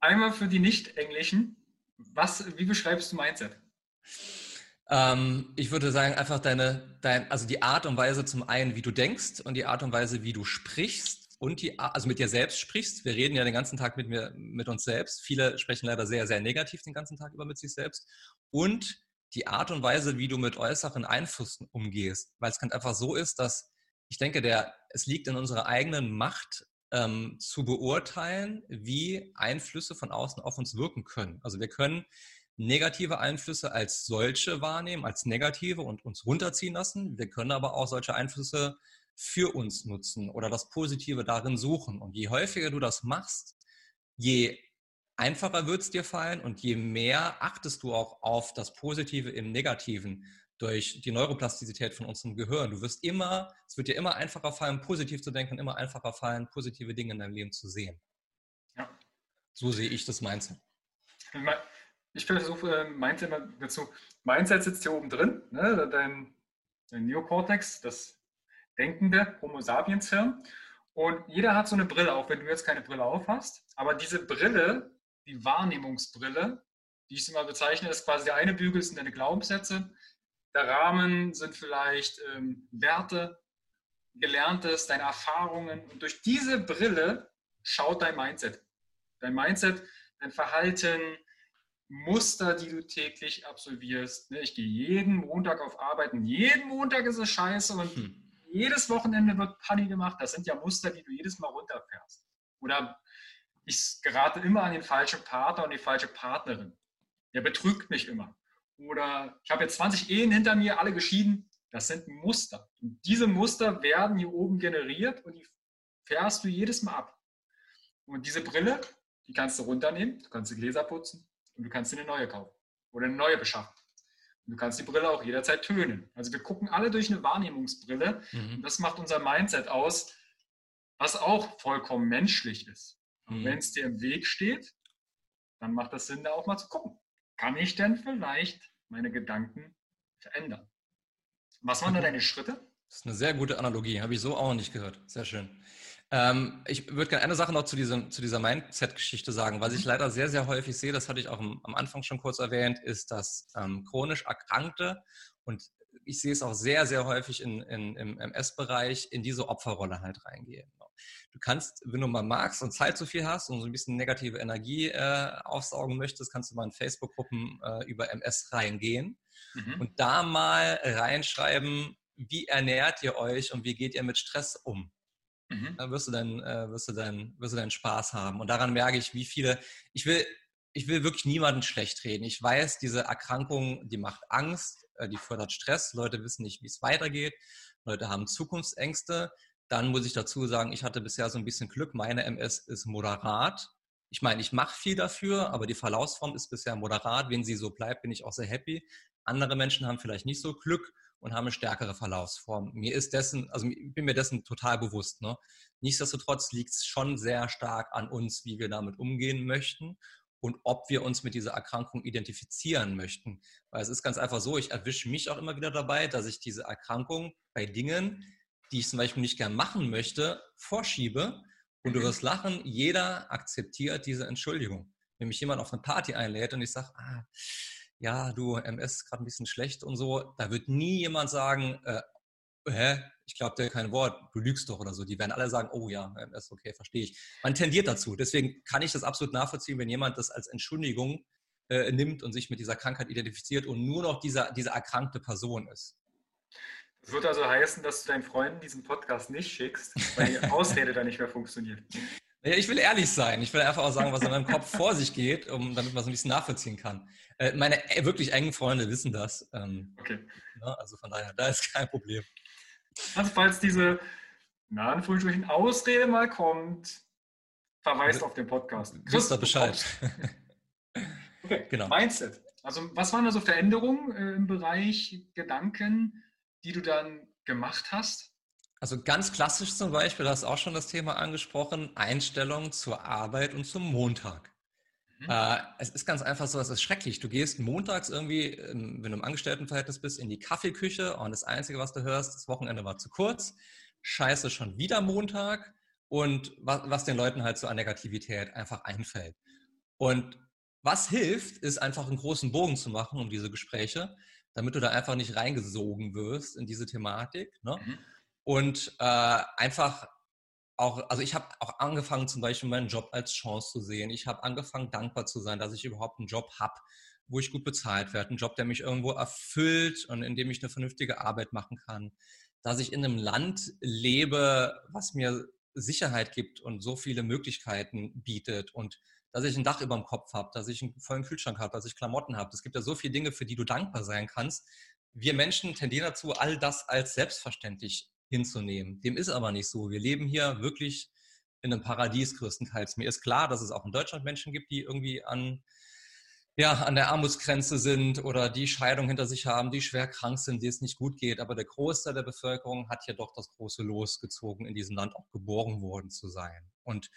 Einmal für die Nicht-Englischen. Was, wie beschreibst du Mindset? Ähm, ich würde sagen, einfach deine, dein, also die Art und Weise zum einen, wie du denkst und die Art und Weise, wie du sprichst und die, also mit dir selbst sprichst. Wir reden ja den ganzen Tag mit mir, mit uns selbst. Viele sprechen leider sehr, sehr negativ den ganzen Tag über mit sich selbst. Und die Art und Weise, wie du mit äußeren Einflüssen umgehst. Weil es ganz einfach so ist, dass ich denke, der, es liegt in unserer eigenen Macht, ähm, zu beurteilen, wie Einflüsse von außen auf uns wirken können. Also wir können negative Einflüsse als solche wahrnehmen, als negative und uns runterziehen lassen. Wir können aber auch solche Einflüsse für uns nutzen oder das Positive darin suchen. Und je häufiger du das machst, je einfacher wird es dir fallen und je mehr achtest du auch auf das Positive im Negativen durch die Neuroplastizität von unserem Gehirn. Du wirst immer, es wird dir immer einfacher fallen, positiv zu denken, immer einfacher fallen, positive Dinge in deinem Leben zu sehen. Ja. So sehe ich das Mindset. Ich versuche äh, Mindset immer dazu. Mindset sitzt hier oben drin, ne? dein, dein Neokortex, das denkende Homo sapiens Hirn. Und jeder hat so eine Brille, auch wenn du jetzt keine Brille auf hast. Aber diese Brille, die Wahrnehmungsbrille, die ich immer bezeichne, ist quasi der eine Bügel sind deine Glaubenssätze, der Rahmen sind vielleicht ähm, Werte, Gelerntes, deine Erfahrungen. Und durch diese Brille schaut dein Mindset. Dein Mindset, dein Verhalten, Muster, die du täglich absolvierst. Ne, ich gehe jeden Montag auf Arbeiten. Jeden Montag ist es scheiße und hm. jedes Wochenende wird Panni gemacht. Das sind ja Muster, die du jedes Mal runterfährst. Oder ich gerate immer an den falschen Partner und die falsche Partnerin. Der betrügt mich immer oder ich habe jetzt 20 Ehen hinter mir, alle geschieden. Das sind Muster. Und diese Muster werden hier oben generiert und die fährst du jedes Mal ab. Und diese Brille, die kannst du runternehmen, du kannst die Gläser putzen und du kannst dir eine neue kaufen oder eine neue beschaffen. Und du kannst die Brille auch jederzeit tönen. Also wir gucken alle durch eine Wahrnehmungsbrille mhm. und das macht unser Mindset aus, was auch vollkommen menschlich ist. Mhm. Wenn es dir im Weg steht, dann macht das Sinn, da auch mal zu gucken. Kann ich denn vielleicht meine Gedanken verändern. Was waren da deine Schritte? Das ist eine sehr gute Analogie, habe ich so auch nicht gehört. Sehr schön. Ähm, ich würde gerne eine Sache noch zu, diesem, zu dieser Mindset-Geschichte sagen. Was ich mhm. leider sehr, sehr häufig sehe, das hatte ich auch am, am Anfang schon kurz erwähnt, ist, dass ähm, chronisch Erkrankte und ich sehe es auch sehr, sehr häufig in, in, im MS-Bereich in diese Opferrolle halt reingehen. Du kannst, wenn du mal magst und Zeit zu viel hast und so ein bisschen negative Energie äh, aufsaugen möchtest, kannst du mal in Facebook-Gruppen äh, über MS reingehen mhm. und da mal reinschreiben, wie ernährt ihr euch und wie geht ihr mit Stress um. Mhm. Da wirst du, dann, äh, wirst, du dann, wirst du dann Spaß haben. Und daran merke ich, wie viele, ich will, ich will wirklich niemanden schlecht reden. Ich weiß, diese Erkrankung, die macht Angst, äh, die fördert Stress. Leute wissen nicht, wie es weitergeht. Leute haben Zukunftsängste. Dann muss ich dazu sagen, ich hatte bisher so ein bisschen Glück. Meine MS ist moderat. Ich meine, ich mache viel dafür, aber die Verlaufsform ist bisher moderat. Wenn sie so bleibt, bin ich auch sehr happy. Andere Menschen haben vielleicht nicht so Glück und haben eine stärkere Verlaufsform. Mir ist dessen, also ich bin mir dessen total bewusst. Ne? Nichtsdestotrotz liegt es schon sehr stark an uns, wie wir damit umgehen möchten und ob wir uns mit dieser Erkrankung identifizieren möchten. Weil es ist ganz einfach so, ich erwische mich auch immer wieder dabei, dass ich diese Erkrankung bei Dingen, die ich zum Beispiel nicht gern machen möchte, vorschiebe. Und du mhm. wirst lachen, jeder akzeptiert diese Entschuldigung. Wenn mich jemand auf eine Party einlädt und ich sage, ah, ja, du, MS ist gerade ein bisschen schlecht und so, da wird nie jemand sagen, äh, hä, ich glaube dir kein Wort, du lügst doch oder so. Die werden alle sagen, oh ja, MS, okay, verstehe ich. Man tendiert dazu. Deswegen kann ich das absolut nachvollziehen, wenn jemand das als Entschuldigung äh, nimmt und sich mit dieser Krankheit identifiziert und nur noch dieser, diese erkrankte Person ist. Das wird also heißen, dass du deinen Freunden diesen Podcast nicht schickst, weil die Ausrede da nicht mehr funktioniert. Ja, ich will ehrlich sein. Ich will einfach auch sagen, was in meinem Kopf vor sich geht, um, damit man so ein bisschen nachvollziehen kann. Äh, meine äh, wirklich engen Freunde wissen das. Ähm, okay. Ne, also von daher, da ist kein Problem. Also falls diese, na, Anführungsstrichen, Ausrede mal kommt, verweist auf den Podcast. Ihr Bescheid. okay, genau. Mindset. Also was waren da so Veränderungen äh, im Bereich Gedanken, die du dann gemacht hast? Also ganz klassisch zum Beispiel, du hast auch schon das Thema angesprochen, Einstellung zur Arbeit und zum Montag. Mhm. Äh, es ist ganz einfach so, es ist schrecklich. Du gehst montags irgendwie, wenn du im Angestelltenverhältnis bist, in die Kaffeeküche und das Einzige, was du hörst, das Wochenende war zu kurz. Scheiße, schon wieder Montag. Und was, was den Leuten halt so an Negativität einfach einfällt. Und was hilft, ist einfach einen großen Bogen zu machen um diese Gespräche damit du da einfach nicht reingesogen wirst in diese Thematik. Ne? Mhm. Und äh, einfach auch, also ich habe auch angefangen, zum Beispiel meinen Job als Chance zu sehen. Ich habe angefangen, dankbar zu sein, dass ich überhaupt einen Job habe, wo ich gut bezahlt werde, einen Job, der mich irgendwo erfüllt und in dem ich eine vernünftige Arbeit machen kann. Dass ich in einem Land lebe, was mir Sicherheit gibt und so viele Möglichkeiten bietet und dass ich ein Dach über dem Kopf habe, dass ich einen vollen Kühlschrank habe, dass ich Klamotten habe. Es gibt ja so viele Dinge, für die du dankbar sein kannst. Wir Menschen tendieren dazu, all das als selbstverständlich hinzunehmen. Dem ist aber nicht so. Wir leben hier wirklich in einem Paradies größtenteils. Mir ist klar, dass es auch in Deutschland Menschen gibt, die irgendwie an, ja, an der Armutsgrenze sind oder die Scheidung hinter sich haben, die schwer krank sind, die es nicht gut geht. Aber der Großteil der Bevölkerung hat hier doch das große Los gezogen, in diesem Land auch geboren worden zu sein. Und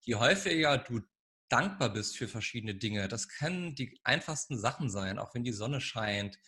je häufiger du dankbar bist für verschiedene Dinge, das können die einfachsten Sachen sein, auch wenn die Sonne scheint,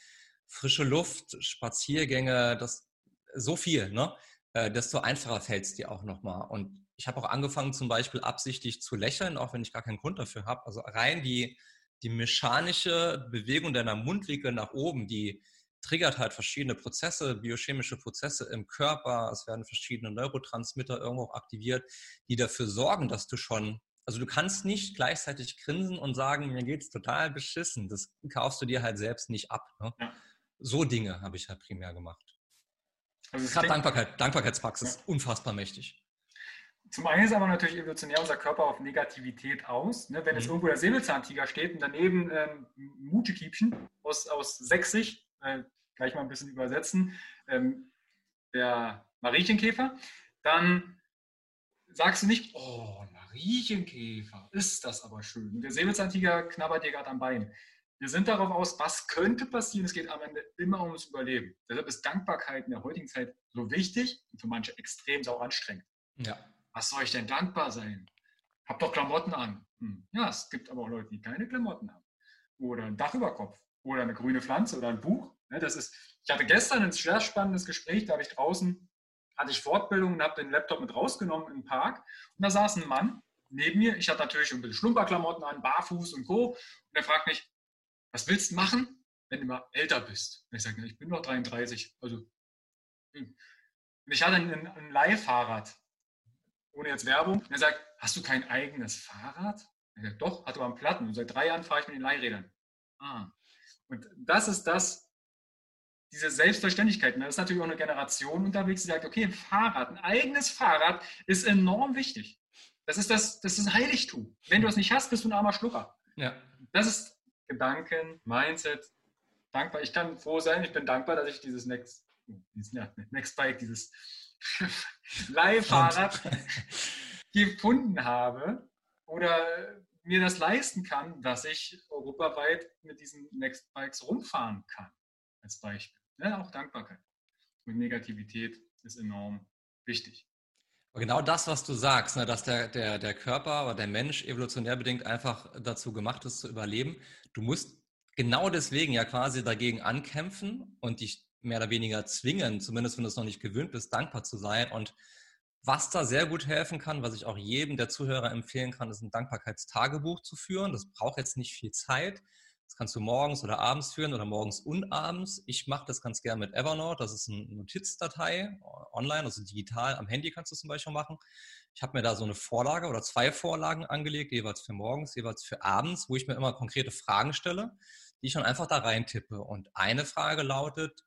frische Luft, Spaziergänge, das so viel, ne? Äh, desto einfacher fällt es dir auch nochmal. Und ich habe auch angefangen, zum Beispiel absichtlich zu lächeln, auch wenn ich gar keinen Grund dafür habe. Also rein die, die mechanische Bewegung deiner Mundwinkel nach oben, die triggert halt verschiedene Prozesse, biochemische Prozesse im Körper. Es werden verschiedene Neurotransmitter irgendwo auch aktiviert, die dafür sorgen, dass du schon, also du kannst nicht gleichzeitig grinsen und sagen, mir geht's total beschissen. Das kaufst du dir halt selbst nicht ab. Ne? Ja. So Dinge habe ich halt primär gemacht. Also Gerade Dankbarkeit, Dankbarkeitspraxis, ja. unfassbar mächtig. Zum einen ist aber natürlich evolutionär unser Körper auf Negativität aus. Ne? Wenn jetzt mhm. irgendwo der Säbelzahntiger steht und daneben ähm, Mutekiebchen aus, aus Sächsig, äh, gleich mal ein bisschen übersetzen, ähm, der Mariechenkäfer, dann sagst du nicht, oh, Mariechenkäfer, ist das aber schön. Und der Säbelzahntiger knabbert dir gerade am Bein. Wir sind darauf aus, was könnte passieren. Es geht am Ende immer ums Überleben. Deshalb ist Dankbarkeit in der heutigen Zeit so wichtig und für manche extrem sau anstrengend. Ja. Was soll ich denn dankbar sein? Hab doch Klamotten an. Hm. Ja, es gibt aber auch Leute, die keine Klamotten haben. Oder ein Dach über Kopf. Oder eine grüne Pflanze oder ein Buch. Das ist, ich hatte gestern ein sehr spannendes Gespräch, da habe ich draußen, hatte ich Fortbildung und habe den Laptop mit rausgenommen im Park. Und da saß ein Mann neben mir. Ich hatte natürlich ein bisschen Schlumperklamotten an, Barfuß und Co. Und er fragt mich, was willst du machen, wenn du mal älter bist? Und ich sage, ich bin noch 33. Also, hm. und ich hatte ein, ein Leihfahrrad, ohne jetzt Werbung. Und er sagt, hast du kein eigenes Fahrrad? Er sagt, doch, hat aber einen Platten. Und seit drei Jahren fahre ich mit den Leihrädern. Ah. Und das ist das, diese Selbstverständlichkeit. Da ist natürlich auch eine Generation unterwegs, die sagt, okay, ein Fahrrad, ein eigenes Fahrrad ist enorm wichtig. Das ist das, das ist ein Heiligtum. Wenn du es nicht hast, bist du ein armer Schlucker. Ja. Das ist Gedanken, Mindset, dankbar. Ich kann froh sein, ich bin dankbar, dass ich dieses Next, dieses, ja, Next Bike, dieses Leihfahrrad gefunden habe oder mir das leisten kann, dass ich europaweit mit diesen Next Bikes rumfahren kann, als Beispiel. Ja, auch Dankbarkeit. Und Negativität ist enorm wichtig. Genau das, was du sagst, ne, dass der, der, der Körper oder der Mensch evolutionär bedingt einfach dazu gemacht ist, zu überleben. Du musst genau deswegen ja quasi dagegen ankämpfen und dich mehr oder weniger zwingen, zumindest wenn du es noch nicht gewöhnt bist, dankbar zu sein. Und was da sehr gut helfen kann, was ich auch jedem der Zuhörer empfehlen kann, ist ein Dankbarkeitstagebuch zu führen. Das braucht jetzt nicht viel Zeit. Das kannst du morgens oder abends führen oder morgens und abends. Ich mache das ganz gerne mit Evernote. Das ist eine Notizdatei online, also digital. Am Handy kannst du es zum Beispiel machen. Ich habe mir da so eine Vorlage oder zwei Vorlagen angelegt, jeweils für morgens, jeweils für abends, wo ich mir immer konkrete Fragen stelle, die ich dann einfach da reintippe. Und eine Frage lautet,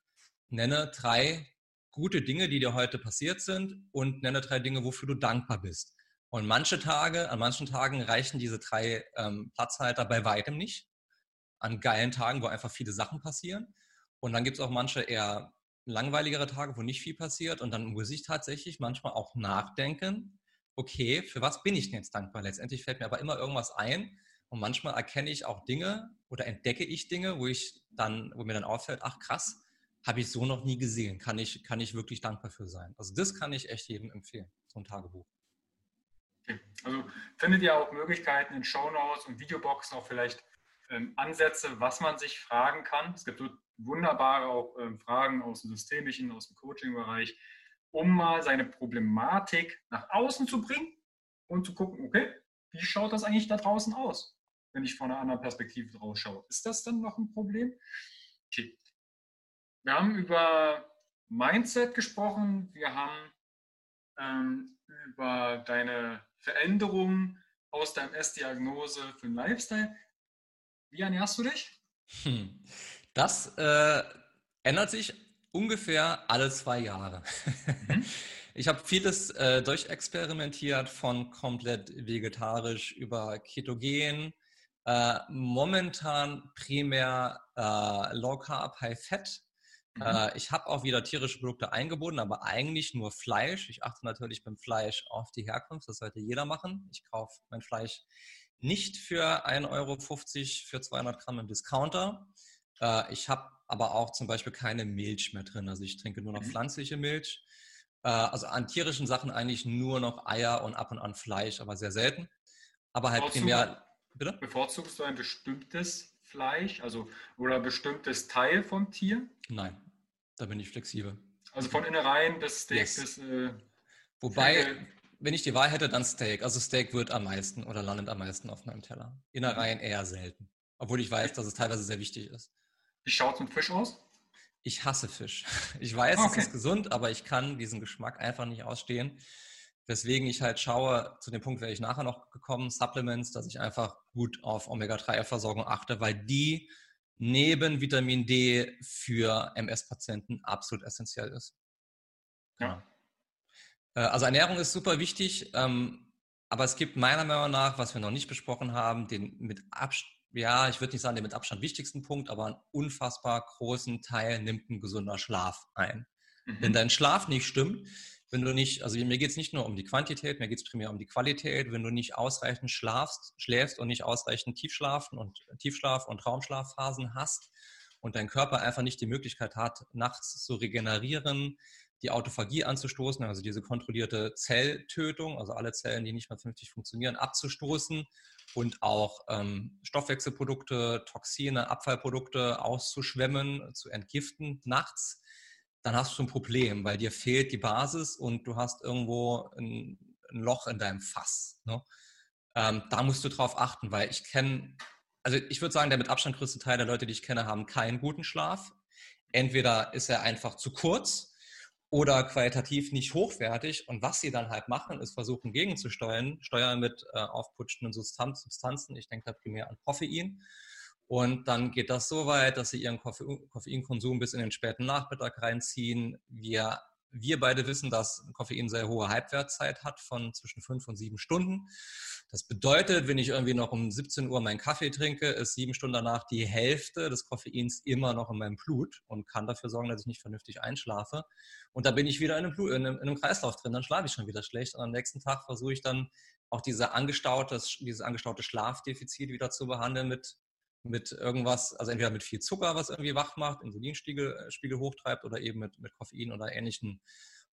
nenne drei gute Dinge, die dir heute passiert sind und nenne drei Dinge, wofür du dankbar bist. Und manche Tage, an manchen Tagen reichen diese drei ähm, Platzhalter bei weitem nicht an geilen Tagen, wo einfach viele Sachen passieren. Und dann gibt es auch manche eher langweiligere Tage, wo nicht viel passiert. Und dann muss ich tatsächlich manchmal auch nachdenken, okay, für was bin ich denn jetzt dankbar? Letztendlich fällt mir aber immer irgendwas ein. Und manchmal erkenne ich auch Dinge oder entdecke ich Dinge, wo ich dann, wo mir dann auffällt, ach krass, habe ich so noch nie gesehen. Kann ich, kann ich wirklich dankbar für sein. Also das kann ich echt jedem empfehlen, so ein Tagebuch. Okay. Also findet ihr auch Möglichkeiten in Shownotes und Videoboxen auch vielleicht ähm, Ansätze, was man sich fragen kann. Es gibt wunderbare auch ähm, Fragen aus dem systemischen, aus dem Coaching-Bereich, um mal seine Problematik nach außen zu bringen und zu gucken, okay, wie schaut das eigentlich da draußen aus, wenn ich von einer anderen Perspektive draus schaue? Ist das dann noch ein Problem? Okay. Wir haben über Mindset gesprochen, wir haben ähm, über deine Veränderungen aus der MS-Diagnose für den Lifestyle. Wie ernährst du dich? Hm. Das äh, ändert sich ungefähr alle zwei Jahre. Mhm. Ich habe vieles äh, durchexperimentiert, von komplett vegetarisch über Ketogen, äh, momentan primär äh, Low Carb, High Fat. Mhm. Äh, ich habe auch wieder tierische Produkte eingebunden, aber eigentlich nur Fleisch. Ich achte natürlich beim Fleisch auf die Herkunft, das sollte jeder machen. Ich kaufe mein Fleisch nicht für 1,50 Euro für 200 Gramm im Discounter. Äh, ich habe aber auch zum Beispiel keine Milch mehr drin. Also ich trinke nur noch mhm. pflanzliche Milch. Äh, also an tierischen Sachen eigentlich nur noch Eier und ab und an Fleisch, aber sehr selten. Aber halt primär. Bitte? Bevorzugst du ein bestimmtes Fleisch, also oder bestimmtes Teil vom Tier? Nein, da bin ich flexibel. Also von Innereien bis Steak yes. bis. Äh, Wobei, wenn ich die Wahl hätte, dann Steak. Also Steak wird am meisten oder landet am meisten auf meinem Teller. Innereien mhm. eher selten. Obwohl ich weiß, dass es teilweise sehr wichtig ist. Wie schaut es mit Fisch aus? Ich hasse Fisch. Ich weiß, okay. es ist gesund, aber ich kann diesen Geschmack einfach nicht ausstehen. Weswegen ich halt schaue, zu dem Punkt wäre ich nachher noch gekommen, Supplements, dass ich einfach gut auf Omega-3-Versorgung achte, weil die neben Vitamin D für MS-Patienten absolut essentiell ist. Ja. Äh, also Ernährung ist super wichtig, ähm, aber es gibt meiner Meinung nach, was wir noch nicht besprochen haben, den mit Abstand ja, ich würde nicht sagen, den mit Abstand wichtigsten Punkt, aber einen unfassbar großen Teil nimmt ein gesunder Schlaf ein. Mhm. Wenn dein Schlaf nicht stimmt, wenn du nicht, also mir geht es nicht nur um die Quantität, mir geht es primär um die Qualität, wenn du nicht ausreichend schlafst, schläfst und nicht ausreichend Tiefschlafen und Tiefschlaf- und Raumschlafphasen hast und dein Körper einfach nicht die Möglichkeit hat, nachts zu regenerieren, die Autophagie anzustoßen, also diese kontrollierte Zelltötung, also alle Zellen, die nicht mehr vernünftig funktionieren, abzustoßen und auch ähm, Stoffwechselprodukte, Toxine, Abfallprodukte auszuschwemmen, zu entgiften nachts, dann hast du ein Problem, weil dir fehlt die Basis und du hast irgendwo ein, ein Loch in deinem Fass. Ne? Ähm, da musst du drauf achten, weil ich kenne, also ich würde sagen, der mit Abstand größte Teil der Leute, die ich kenne, haben keinen guten Schlaf. Entweder ist er einfach zu kurz oder qualitativ nicht hochwertig. Und was sie dann halt machen, ist versuchen gegenzusteuern, steuern mit äh, aufputschenden Substanzen. Ich denke da primär an Koffein. Und dann geht das so weit, dass sie ihren Koffeinkonsum bis in den späten Nachmittag reinziehen. Wir wir beide wissen, dass Koffein sehr hohe Halbwertszeit hat von zwischen fünf und sieben Stunden. Das bedeutet, wenn ich irgendwie noch um 17 Uhr meinen Kaffee trinke, ist sieben Stunden danach die Hälfte des Koffeins immer noch in meinem Blut und kann dafür sorgen, dass ich nicht vernünftig einschlafe. Und da bin ich wieder in einem, Blut, in einem, in einem Kreislauf drin, dann schlafe ich schon wieder schlecht. Und am nächsten Tag versuche ich dann auch diese angestaute, dieses angestaute Schlafdefizit wieder zu behandeln mit mit irgendwas, also entweder mit viel Zucker, was irgendwie wach macht, Insulinspiegel äh, Spiegel hochtreibt oder eben mit, mit Koffein oder ähnlichen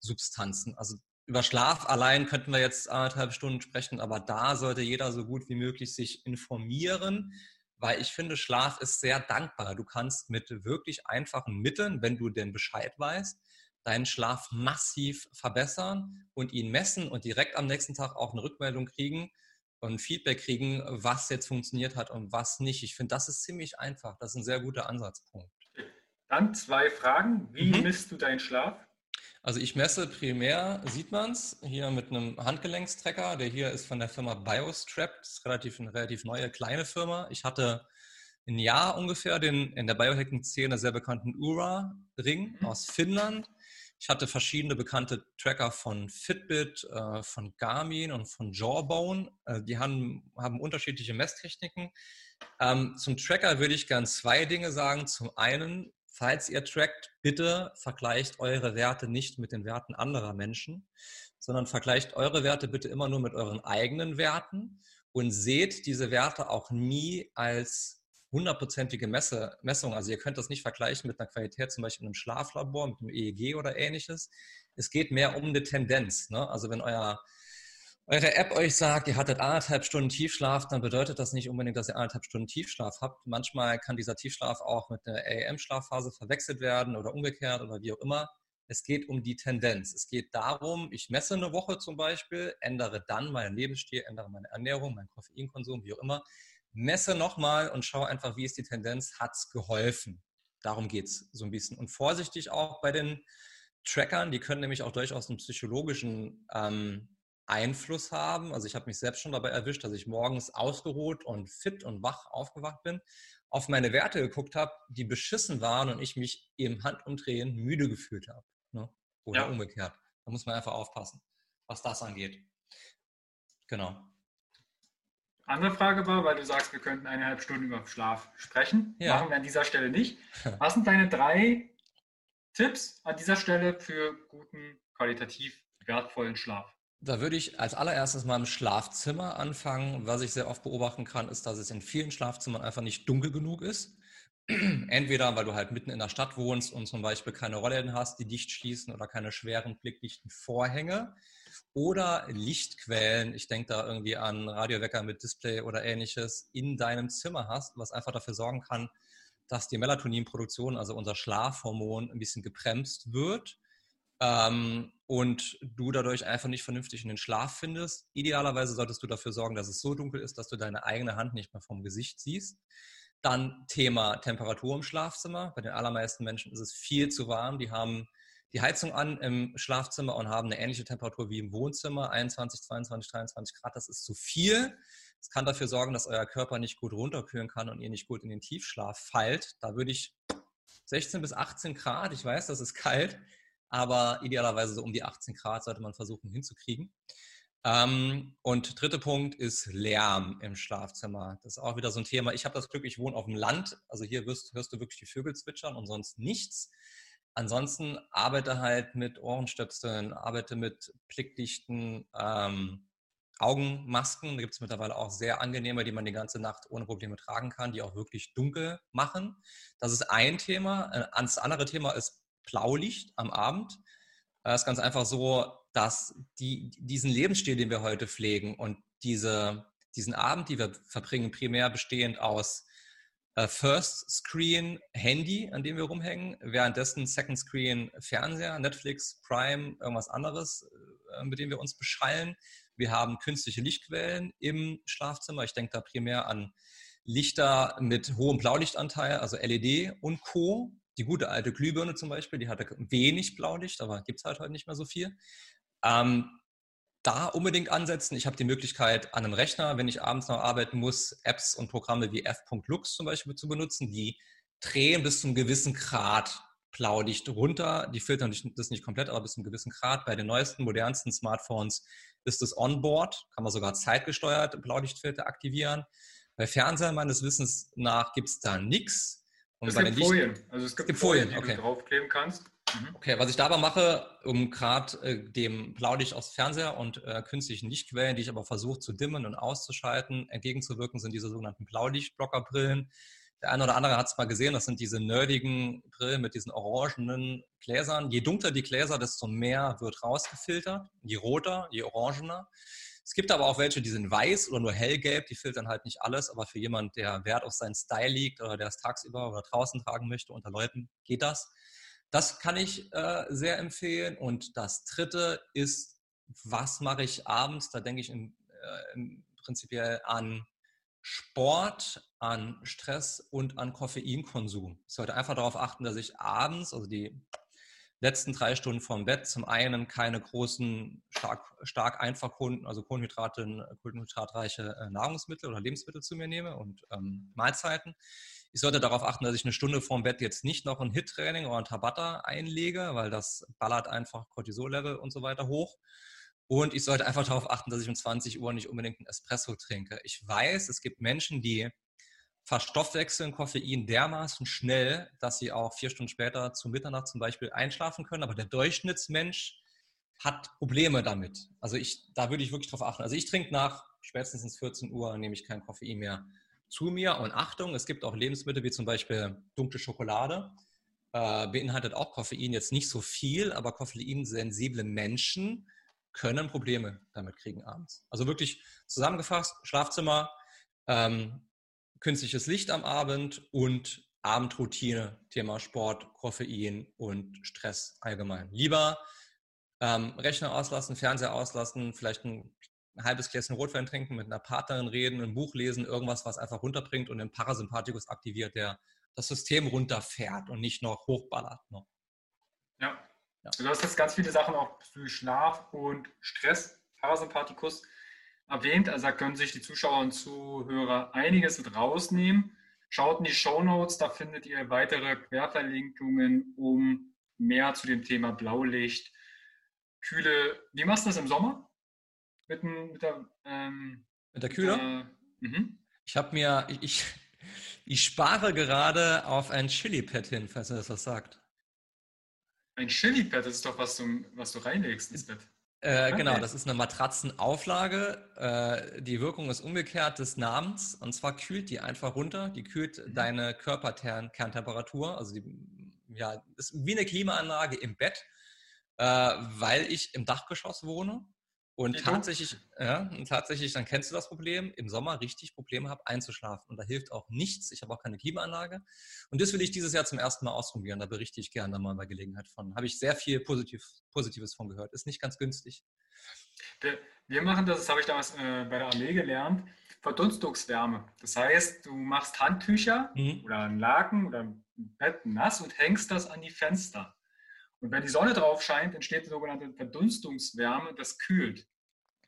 Substanzen. Also über Schlaf allein könnten wir jetzt anderthalb Stunden sprechen, aber da sollte jeder so gut wie möglich sich informieren, weil ich finde, Schlaf ist sehr dankbar. Du kannst mit wirklich einfachen Mitteln, wenn du denn Bescheid weißt, deinen Schlaf massiv verbessern und ihn messen und direkt am nächsten Tag auch eine Rückmeldung kriegen, und Feedback kriegen, was jetzt funktioniert hat und was nicht. Ich finde, das ist ziemlich einfach. Das ist ein sehr guter Ansatzpunkt. Dann zwei Fragen. Wie mhm. misst du deinen Schlaf? Also ich messe primär, sieht man es, hier mit einem Handgelenkstrecker. Der hier ist von der Firma Biostrap. Das ist relativ, eine relativ neue, kleine Firma. Ich hatte ein Jahr ungefähr den in der Biohacking-Szene sehr bekannten Ura-Ring mhm. aus Finnland. Ich hatte verschiedene bekannte Tracker von Fitbit, äh, von Garmin und von Jawbone. Äh, die haben, haben unterschiedliche Messtechniken. Ähm, zum Tracker würde ich gern zwei Dinge sagen. Zum einen, falls ihr trackt, bitte vergleicht eure Werte nicht mit den Werten anderer Menschen, sondern vergleicht eure Werte bitte immer nur mit euren eigenen Werten und seht diese Werte auch nie als hundertprozentige Messe, Messung. Also ihr könnt das nicht vergleichen mit einer Qualität zum Beispiel in einem Schlaflabor, mit einem EEG oder ähnliches. Es geht mehr um eine Tendenz. Ne? Also wenn euer, eure App euch sagt, ihr hattet anderthalb Stunden Tiefschlaf, dann bedeutet das nicht unbedingt, dass ihr anderthalb Stunden Tiefschlaf habt. Manchmal kann dieser Tiefschlaf auch mit einer AM-Schlafphase verwechselt werden oder umgekehrt oder wie auch immer. Es geht um die Tendenz. Es geht darum, ich messe eine Woche zum Beispiel, ändere dann meinen Lebensstil, ändere meine Ernährung, meinen Koffeinkonsum, wie auch immer messe nochmal und schau einfach, wie ist die Tendenz, hat es geholfen. Darum geht es so ein bisschen. Und vorsichtig auch bei den Trackern, die können nämlich auch durchaus einen psychologischen ähm, Einfluss haben. Also ich habe mich selbst schon dabei erwischt, dass ich morgens ausgeruht und fit und wach aufgewacht bin, auf meine Werte geguckt habe, die beschissen waren und ich mich im Handumdrehen müde gefühlt habe. Ne? Oder ja. umgekehrt. Da muss man einfach aufpassen, was das angeht. Genau. Andere Frage war, weil du sagst, wir könnten eineinhalb Stunden über Schlaf sprechen. Ja. Machen wir an dieser Stelle nicht. Was sind deine drei Tipps an dieser Stelle für guten, qualitativ wertvollen Schlaf? Da würde ich als allererstes mal im Schlafzimmer anfangen. Was ich sehr oft beobachten kann, ist, dass es in vielen Schlafzimmern einfach nicht dunkel genug ist. Entweder weil du halt mitten in der Stadt wohnst und zum Beispiel keine Rollläden hast, die dicht schließen oder keine schweren blickdichten Vorhänge oder Lichtquellen, ich denke da irgendwie an Radiowecker mit Display oder ähnliches, in deinem Zimmer hast, was einfach dafür sorgen kann, dass die Melatoninproduktion, also unser Schlafhormon, ein bisschen gebremst wird ähm, und du dadurch einfach nicht vernünftig in den Schlaf findest. Idealerweise solltest du dafür sorgen, dass es so dunkel ist, dass du deine eigene Hand nicht mehr vom Gesicht siehst. Dann Thema Temperatur im Schlafzimmer. Bei den allermeisten Menschen ist es viel zu warm. Die haben die Heizung an im Schlafzimmer und haben eine ähnliche Temperatur wie im Wohnzimmer, 21, 22, 23 Grad. Das ist zu viel. Das kann dafür sorgen, dass euer Körper nicht gut runterkühlen kann und ihr nicht gut in den Tiefschlaf fallt. Da würde ich 16 bis 18 Grad, ich weiß, das ist kalt, aber idealerweise so um die 18 Grad sollte man versuchen hinzukriegen. Ähm, und dritter Punkt ist Lärm im Schlafzimmer. Das ist auch wieder so ein Thema. Ich habe das Glück, ich wohne auf dem Land. Also hier hörst du wirklich die Vögel zwitschern und sonst nichts. Ansonsten arbeite halt mit Ohrenstöpseln, arbeite mit blickdichten ähm, Augenmasken. Da gibt es mittlerweile auch sehr angenehme, die man die ganze Nacht ohne Probleme tragen kann, die auch wirklich dunkel machen. Das ist ein Thema. Äh, das andere Thema ist Blaulicht am Abend. Das ist ganz einfach so, dass die, diesen Lebensstil, den wir heute pflegen und diese, diesen Abend, die wir verbringen, primär bestehend aus äh, First Screen Handy, an dem wir rumhängen, währenddessen Second Screen Fernseher, Netflix, Prime, irgendwas anderes, äh, mit dem wir uns beschallen. Wir haben künstliche Lichtquellen im Schlafzimmer. Ich denke da primär an Lichter mit hohem Blaulichtanteil, also LED und Co. Die gute alte Glühbirne zum Beispiel, die hatte wenig Blaulicht, aber gibt es halt heute nicht mehr so viel. Ähm, da unbedingt ansetzen. Ich habe die Möglichkeit, an einem Rechner, wenn ich abends noch arbeiten muss, Apps und Programme wie f.lux zum Beispiel zu benutzen, die drehen bis zu einem gewissen Grad Blaulicht runter. Die filtern das nicht komplett, aber bis zu einem gewissen Grad. Bei den neuesten, modernsten Smartphones ist es onboard, kann man sogar zeitgesteuert Blaulichtfilter aktivieren. Bei Fernsehern meines Wissens nach gibt es da nichts. es gibt Folien. Also es gibt, es gibt Folien, Folien, die okay. du draufkleben kannst. Mhm. Okay, was ich dabei mache, um gerade äh, dem Blaulicht aus Fernseher und äh, künstlichen Lichtquellen, die ich aber versuche zu dimmen und auszuschalten, entgegenzuwirken, sind diese sogenannten Blaulichtblockerbrillen. Der eine oder andere hat es mal gesehen, das sind diese nerdigen Brillen mit diesen orangenen Gläsern. Je dunkler die Gläser, desto mehr wird rausgefiltert. Je roter, je orangener. Es gibt aber auch welche, die sind weiß oder nur hellgelb, die filtern halt nicht alles, aber für jemand, der Wert auf seinen Style liegt oder der es tagsüber oder draußen tragen möchte unter Leuten, geht das. Das kann ich äh, sehr empfehlen. Und das dritte ist, was mache ich abends? Da denke ich im, äh, im prinzipiell an Sport, an Stress und an Koffeinkonsum. Ich sollte einfach darauf achten, dass ich abends, also die letzten drei Stunden vorm Bett, zum einen keine großen, stark, stark einfach also Kohlenhydrate, kohlenhydratreiche äh, Nahrungsmittel oder Lebensmittel zu mir nehme und ähm, Mahlzeiten. Ich sollte darauf achten, dass ich eine Stunde vorm Bett jetzt nicht noch ein HIT-Training oder ein Tabata einlege, weil das ballert einfach Cortisol-Level und so weiter hoch. Und ich sollte einfach darauf achten, dass ich um 20 Uhr nicht unbedingt einen Espresso trinke. Ich weiß, es gibt Menschen, die verstoffwechseln Koffein dermaßen schnell, dass sie auch vier Stunden später zu Mitternacht zum Beispiel einschlafen können. Aber der Durchschnittsmensch hat Probleme damit. Also ich, da würde ich wirklich darauf achten. Also ich trinke nach spätestens 14 Uhr, nehme ich kein Koffein mehr zu mir. Und Achtung, es gibt auch Lebensmittel wie zum Beispiel dunkle Schokolade. Äh, beinhaltet auch Koffein jetzt nicht so viel, aber koffeinsensible Menschen können Probleme damit kriegen abends. Also wirklich zusammengefasst, Schlafzimmer, ähm, künstliches Licht am Abend und Abendroutine, Thema Sport, Koffein und Stress allgemein. Lieber ähm, Rechner auslassen, Fernseher auslassen, vielleicht ein ein halbes Gläschen Rotwein trinken, mit einer Partnerin reden, ein Buch lesen, irgendwas, was einfach runterbringt und den Parasympathikus aktiviert, der das System runterfährt und nicht noch hochballert. Ne? Ja. ja. Du hast jetzt ganz viele Sachen auch für Schlaf und Stress, Parasympathikus erwähnt. Also da können sich die Zuschauer und Zuhörer einiges mit rausnehmen. Schaut in die Show Notes, da findet ihr weitere Querverlinkungen, um mehr zu dem Thema Blaulicht kühle, wie machst du das im Sommer? Mit, mit der, ähm, mit der Kühle? Äh, mhm. Ich habe mir, ich, ich, ich, spare gerade auf ein Chili-Pad hin, falls er das was sagt. Ein Chili-Pad, das ist doch was du, was du reinlegst ins Bett. Äh, genau, das ist eine Matratzenauflage. Äh, die Wirkung ist umgekehrt des Namens. Und zwar kühlt die einfach runter. Die kühlt mhm. deine Körperkerntemperatur. Also die, ja, ist wie eine Klimaanlage im Bett, äh, weil ich im Dachgeschoss wohne. Und tatsächlich, ja, und tatsächlich, dann kennst du das Problem, im Sommer richtig Probleme habe, einzuschlafen. Und da hilft auch nichts. Ich habe auch keine Klimaanlage. Und das will ich dieses Jahr zum ersten Mal ausprobieren. Da berichte ich gerne mal bei Gelegenheit von. Habe ich sehr viel Positiv, Positives von gehört. Ist nicht ganz günstig. Wir, wir machen das, das habe ich damals äh, bei der Armee gelernt, Verdunstungswärme. Das heißt, du machst Handtücher mhm. oder einen Laken oder ein Bett nass und hängst das an die Fenster. Und wenn die Sonne drauf scheint, entsteht die sogenannte Verdunstungswärme, das kühlt.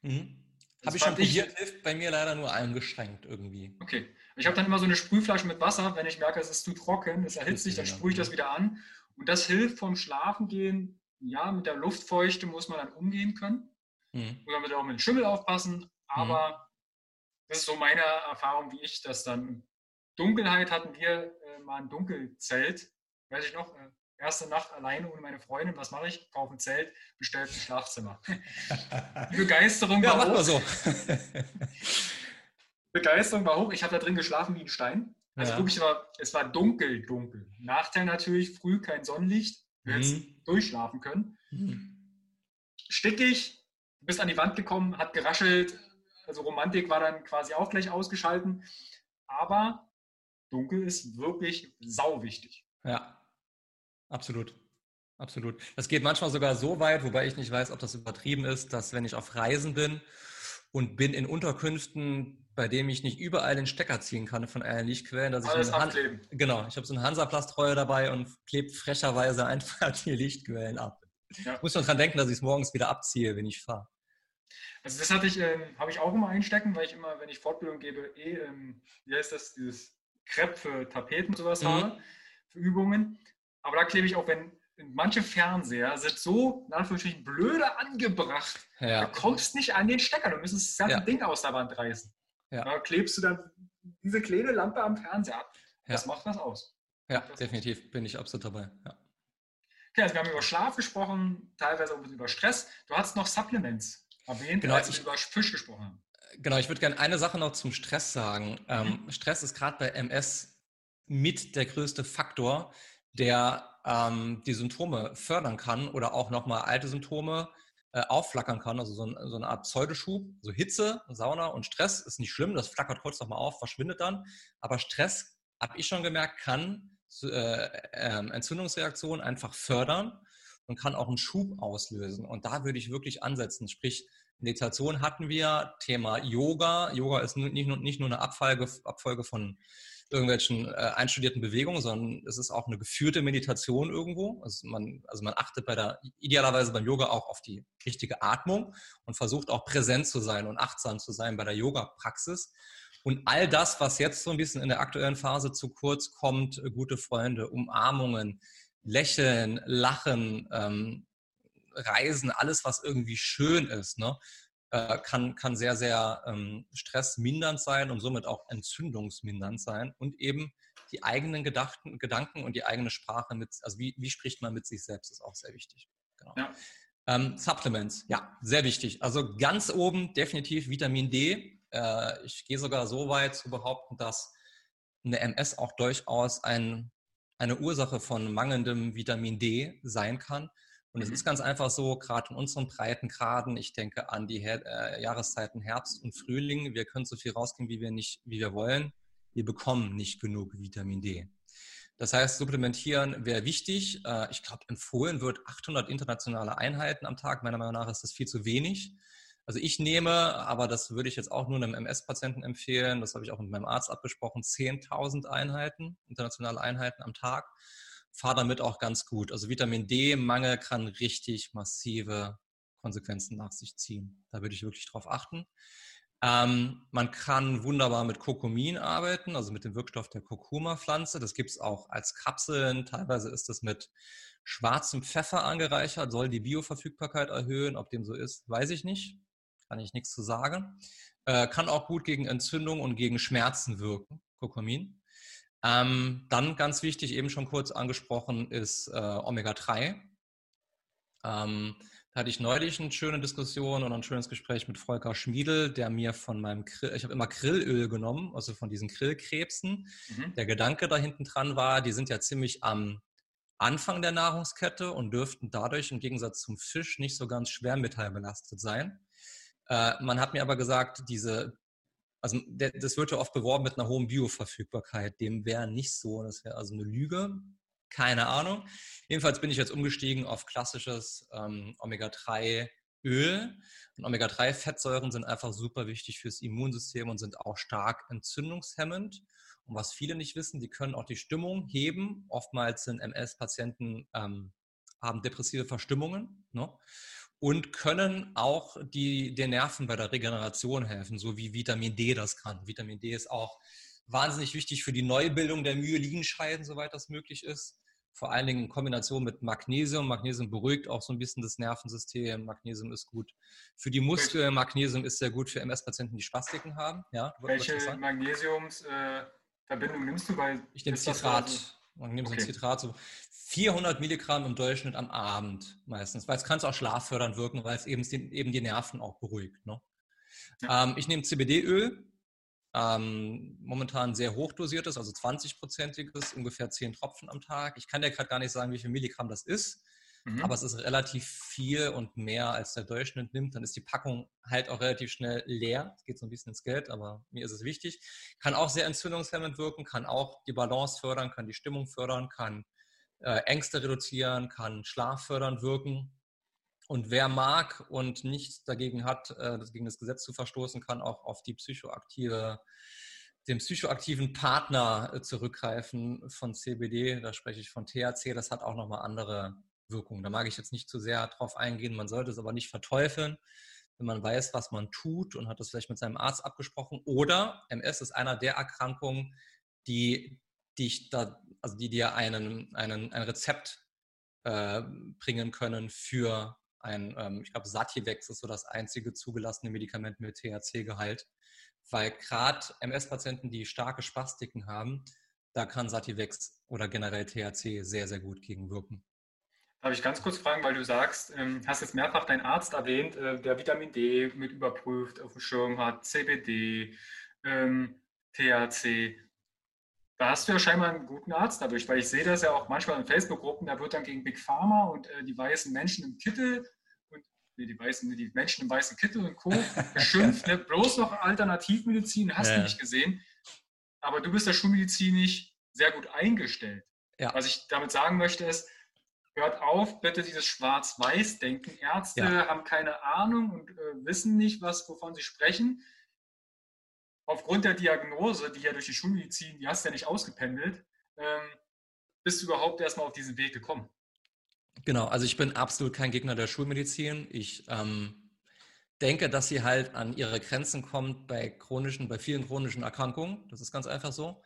Mhm. Habe ich schon probiert, hilft bei mir leider nur eingeschränkt irgendwie. Okay. Ich habe dann immer so eine Sprühflasche mit Wasser, wenn ich merke, es ist zu trocken, es erhitzt sich, dann sprühe ich das wieder an. Und das hilft vom Schlafengehen. Ja, mit der Luftfeuchte muss man dann umgehen können. Mhm. Muss man auch mit dem Schimmel aufpassen. Aber mhm. das ist so meine Erfahrung, wie ich das dann. Dunkelheit hatten wir äh, mal ein Dunkelzelt, weiß ich noch, äh, erste Nacht alleine ohne meine Freundin. Was mache ich? Kaufe ein Zelt, bestelle ein Schlafzimmer. Die Begeisterung ja, war hoch. So. Begeisterung war hoch. Ich habe da drin geschlafen wie ein Stein. Also ja. wirklich, war, es war dunkel, dunkel. Nachteil natürlich, früh kein Sonnenlicht. Wir mhm. durchschlafen können. Mhm. Stickig, bist an die Wand gekommen, hat geraschelt. Also Romantik war dann quasi auch gleich ausgeschalten. Aber dunkel ist wirklich sau wichtig. Ja, Absolut. Absolut. Das geht manchmal sogar so weit, wobei ich nicht weiß, ob das übertrieben ist, dass wenn ich auf Reisen bin und bin in Unterkünften, bei denen ich nicht überall den Stecker ziehen kann von einer Lichtquelle, dass Alles ich Han genau, ich habe so einen Hansaplastreue dabei und klebe frecherweise einfach die Lichtquellen ab. Ja. Ich muss nur dran denken, dass ich es morgens wieder abziehe, wenn ich fahre. Also das hatte ich, ähm, habe ich auch immer einstecken, weil ich immer, wenn ich Fortbildung gebe, eh, ähm, wie heißt das, dieses Crepe für Tapeten und sowas mhm. habe, für Übungen. Aber da klebe ich auch, wenn manche Fernseher sind so, in Anführungsstrichen, blöde angebracht. Ja. Du kommst nicht an den Stecker, du müsstest das ganze ja. Ding aus der Wand reißen. Ja. Da klebst du dann diese kleine Lampe am Fernseher ab. Das macht was aus. Ja, definitiv bin ich absolut dabei. Ja. Okay, also wir haben über Schlaf gesprochen, teilweise auch ein bisschen über Stress. Du hast noch Supplements erwähnt, genau, als wir über Fisch gesprochen haben. Genau, ich würde gerne eine Sache noch zum Stress sagen. Ähm, mhm. Stress ist gerade bei MS mit der größte Faktor, der ähm, die Symptome fördern kann oder auch nochmal alte Symptome äh, aufflackern kann, also so, ein, so, eine Art Pseudoschub. So Hitze, Sauna und Stress ist nicht schlimm, das flackert kurz nochmal auf, verschwindet dann. Aber Stress, habe ich schon gemerkt, kann äh, äh, Entzündungsreaktionen einfach fördern und kann auch einen Schub auslösen. Und da würde ich wirklich ansetzen. Sprich, Meditation hatten wir, Thema Yoga. Yoga ist nicht nur, nicht nur eine Abfolge, Abfolge von irgendwelchen äh, einstudierten Bewegungen, sondern es ist auch eine geführte Meditation irgendwo. Also man, also man achtet bei der, idealerweise beim Yoga auch auf die richtige Atmung und versucht auch präsent zu sein und achtsam zu sein bei der Yoga-Praxis. Und all das, was jetzt so ein bisschen in der aktuellen Phase zu kurz kommt, äh, gute Freunde, Umarmungen, Lächeln, Lachen, ähm, Reisen, alles, was irgendwie schön ist, ne? Äh, kann, kann sehr, sehr ähm, stressmindernd sein und somit auch entzündungsmindernd sein und eben die eigenen Gedachten, Gedanken und die eigene Sprache mit, also wie, wie spricht man mit sich selbst, ist auch sehr wichtig. Genau. Ja. Ähm, Supplements, ja, sehr wichtig. Also ganz oben definitiv Vitamin D. Äh, ich gehe sogar so weit zu behaupten, dass eine MS auch durchaus ein, eine Ursache von mangelndem Vitamin D sein kann. Und es mhm. ist ganz einfach so, gerade in unseren Breitengraden, ich denke an die Her äh, Jahreszeiten Herbst und Frühling, wir können so viel rausgehen, wie wir nicht, wie wir wollen. Wir bekommen nicht genug Vitamin D. Das heißt, supplementieren wäre wichtig. Äh, ich glaube, empfohlen wird 800 internationale Einheiten am Tag. Meiner Meinung nach ist das viel zu wenig. Also ich nehme, aber das würde ich jetzt auch nur einem MS-Patienten empfehlen, das habe ich auch mit meinem Arzt abgesprochen, 10.000 Einheiten, internationale Einheiten am Tag fahre damit auch ganz gut. Also Vitamin D-Mangel kann richtig massive Konsequenzen nach sich ziehen. Da würde ich wirklich drauf achten. Ähm, man kann wunderbar mit Kokumin arbeiten, also mit dem Wirkstoff der Kurkuma-Pflanze. Das gibt es auch als Kapseln. Teilweise ist das mit schwarzem Pfeffer angereichert, soll die Bioverfügbarkeit erhöhen. Ob dem so ist, weiß ich nicht. Kann ich nichts zu sagen. Äh, kann auch gut gegen Entzündung und gegen Schmerzen wirken, Kokumin. Ähm, dann ganz wichtig, eben schon kurz angesprochen, ist äh, Omega-3. Ähm, da hatte ich neulich eine schöne Diskussion und ein schönes Gespräch mit Volker Schmiedel, der mir von meinem Grill, ich habe immer Grillöl genommen, also von diesen Grillkrebsen. Mhm. Der Gedanke da hinten dran war, die sind ja ziemlich am Anfang der Nahrungskette und dürften dadurch im Gegensatz zum Fisch nicht so ganz schwermetallbelastet sein. Äh, man hat mir aber gesagt, diese, also der, das wird ja oft beworben mit einer hohen Bioverfügbarkeit. Dem wäre nicht so. Das wäre also eine Lüge. Keine Ahnung. Jedenfalls bin ich jetzt umgestiegen auf klassisches ähm, Omega-3-Öl. Und Omega-3-Fettsäuren sind einfach super wichtig fürs Immunsystem und sind auch stark entzündungshemmend. Und was viele nicht wissen, die können auch die Stimmung heben. Oftmals sind MS-Patienten ähm, haben depressive Verstimmungen ne? Und können auch die, den Nerven bei der Regeneration helfen, so wie Vitamin D das kann. Vitamin D ist auch wahnsinnig wichtig für die Neubildung der Myelinscheiden, soweit das möglich ist. Vor allen Dingen in Kombination mit Magnesium. Magnesium beruhigt auch so ein bisschen das Nervensystem. Magnesium ist gut für die Muskeln. Magnesium ist sehr gut für MS-Patienten, die Spastiken haben. Ja, Welche Magnesiums... Äh nimmst du? Weil ich nehme Zitrat. Man nimmt okay. so Zitrat, so 400 Milligramm im Durchschnitt am Abend meistens, weil es kann auch schlaffördernd wirken, weil es eben, eben die Nerven auch beruhigt. Ne? Ja. Ähm, ich nehme CBD-Öl, ähm, momentan sehr hochdosiertes, also 20-prozentiges, ungefähr 10 Tropfen am Tag. Ich kann dir gerade gar nicht sagen, wie viel Milligramm das ist. Mhm. Aber es ist relativ viel und mehr als der Durchschnitt nimmt. Dann ist die Packung halt auch relativ schnell leer. Es geht so ein bisschen ins Geld, aber mir ist es wichtig. Kann auch sehr entzündungshemmend wirken, kann auch die Balance fördern, kann die Stimmung fördern, kann Ängste reduzieren, kann schlaffördernd wirken. Und wer mag und nichts dagegen hat, äh, gegen das Gesetz zu verstoßen, kann auch auf die psychoaktive den psychoaktiven Partner äh, zurückgreifen von CBD, da spreche ich von THC, das hat auch nochmal andere Wirkung. Da mag ich jetzt nicht zu sehr drauf eingehen. Man sollte es aber nicht verteufeln, wenn man weiß, was man tut und hat das vielleicht mit seinem Arzt abgesprochen. Oder MS ist einer der Erkrankungen, die dich da, also die dir einen, einen, ein Rezept äh, bringen können für ein, ähm, ich glaube, Sativex ist so das einzige zugelassene Medikament mit THC-Gehalt. Weil gerade MS-Patienten, die starke Spastiken haben, da kann Sativex oder generell THC sehr, sehr gut gegenwirken. Darf ich ganz kurz fragen, weil du sagst, ähm, hast jetzt mehrfach deinen Arzt erwähnt, äh, der Vitamin D mit überprüft, auf dem Schirm hat, CBD, ähm, THC. Da hast du ja scheinbar einen guten Arzt dadurch, weil ich sehe das ja auch manchmal in Facebook-Gruppen, da wird dann gegen Big Pharma und äh, die weißen Menschen im Kittel und nee, die, weißen, die Menschen im weißen Kittel und Co. beschimpft, ne? bloß noch Alternativmedizin, hast ja. du nicht gesehen. Aber du bist ja schulmedizinisch sehr gut eingestellt. Ja. Was ich damit sagen möchte ist, hört auf, bitte dieses Schwarz-Weiß-Denken. Ärzte ja. haben keine Ahnung und äh, wissen nicht, was, wovon sie sprechen. Aufgrund der Diagnose, die ja durch die Schulmedizin, die hast du ja nicht ausgependelt, ähm, bist du überhaupt erstmal auf diesen Weg gekommen. Genau, also ich bin absolut kein Gegner der Schulmedizin. Ich ähm, denke, dass sie halt an ihre Grenzen kommt bei chronischen, bei vielen chronischen Erkrankungen. Das ist ganz einfach so.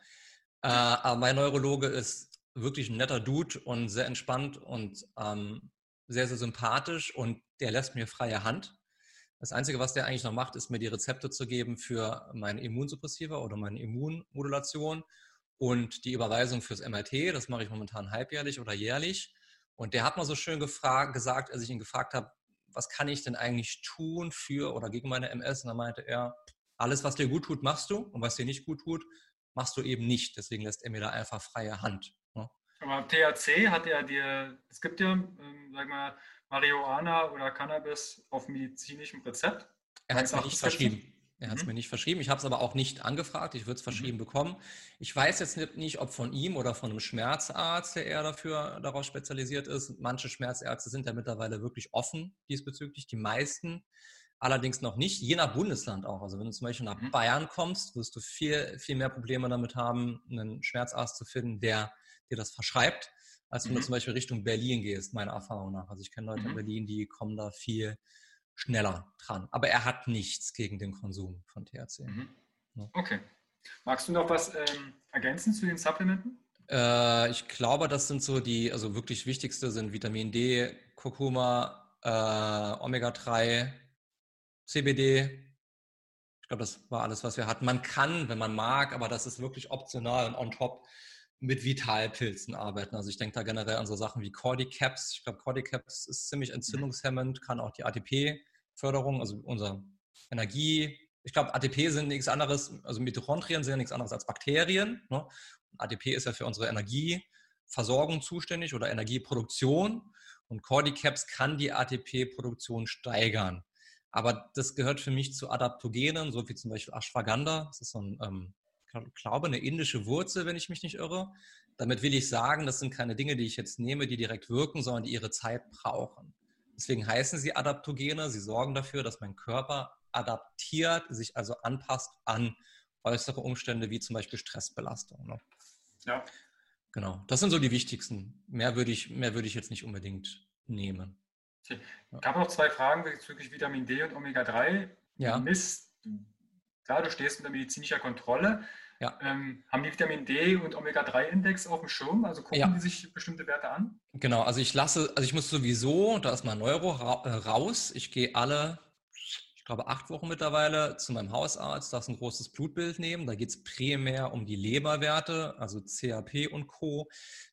Äh, aber mein Neurologe ist wirklich ein netter Dude und sehr entspannt und ähm, sehr, sehr sympathisch und der lässt mir freie Hand. Das Einzige, was der eigentlich noch macht, ist mir die Rezepte zu geben für meine Immunsuppressiva oder meine Immunmodulation und die Überweisung fürs MRT. Das mache ich momentan halbjährlich oder jährlich. Und der hat mal so schön gefragt, gesagt, als ich ihn gefragt habe, was kann ich denn eigentlich tun für oder gegen meine MS? Und da meinte er, alles, was dir gut tut, machst du und was dir nicht gut tut, machst du eben nicht. Deswegen lässt er mir da einfach freie Hand. Aber THC hat ja dir, es gibt ja, ähm, sag mal, Marihuana oder Cannabis auf medizinischem Rezept. Er hat es mir nicht verschrieben. Er hat es mhm. mir nicht verschrieben. Ich habe es aber auch nicht angefragt. Ich würde es verschrieben mhm. bekommen. Ich weiß jetzt nicht, ob von ihm oder von einem Schmerzarzt, der eher dafür darauf spezialisiert ist. Manche Schmerzärzte sind ja mittlerweile wirklich offen diesbezüglich. Die meisten allerdings noch nicht. Je nach Bundesland auch. Also wenn du zum Beispiel nach mhm. Bayern kommst, wirst du viel, viel mehr Probleme damit haben, einen Schmerzarzt zu finden, der dir das verschreibt, als wenn mhm. du zum Beispiel Richtung Berlin gehst, meiner Erfahrung nach. Also ich kenne Leute mhm. in Berlin, die kommen da viel schneller dran. Aber er hat nichts gegen den Konsum von THC. Mhm. Ja. Okay. Magst du noch was ähm, ergänzen zu den Supplementen? Äh, ich glaube, das sind so die, also wirklich wichtigste sind Vitamin D, Kurkuma, äh, Omega-3, CBD. Ich glaube, das war alles, was wir hatten. Man kann, wenn man mag, aber das ist wirklich optional und on top mit Vitalpilzen arbeiten. Also ich denke da generell an so Sachen wie Cordyceps. Ich glaube, Cordyceps ist ziemlich entzündungshemmend, kann auch die ATP-Förderung, also unsere Energie. Ich glaube, ATP sind nichts anderes, also Mitochondrien sind ja nichts anderes als Bakterien. Ne? ATP ist ja für unsere Energieversorgung zuständig oder Energieproduktion. Und Cordyceps kann die ATP-Produktion steigern. Aber das gehört für mich zu Adaptogenen, so wie zum Beispiel Ashwagandha. Das ist so ein ähm, glaube, eine indische Wurzel, wenn ich mich nicht irre. Damit will ich sagen, das sind keine Dinge, die ich jetzt nehme, die direkt wirken, sondern die ihre Zeit brauchen. Deswegen heißen sie Adaptogene. Sie sorgen dafür, dass mein Körper adaptiert, sich also anpasst an äußere Umstände wie zum Beispiel Stressbelastung. Ne? Ja. Genau. Das sind so die wichtigsten. Mehr würde ich, mehr würde ich jetzt nicht unbedingt nehmen. Okay. Ich habe noch zwei Fragen bezüglich Vitamin D und Omega-3. Ja. Mist, klar, du stehst unter medizinischer Kontrolle. Ja. Ähm, haben die Vitamin D und Omega-3-Index auf dem Schirm? Also gucken ja. die sich bestimmte Werte an? Genau, also ich lasse, also ich muss sowieso, da ist mein Neuro äh, raus. Ich gehe alle, ich glaube, acht Wochen mittlerweile zu meinem Hausarzt, darf ein großes Blutbild nehmen. Da geht es primär um die Leberwerte, also CAP und Co.,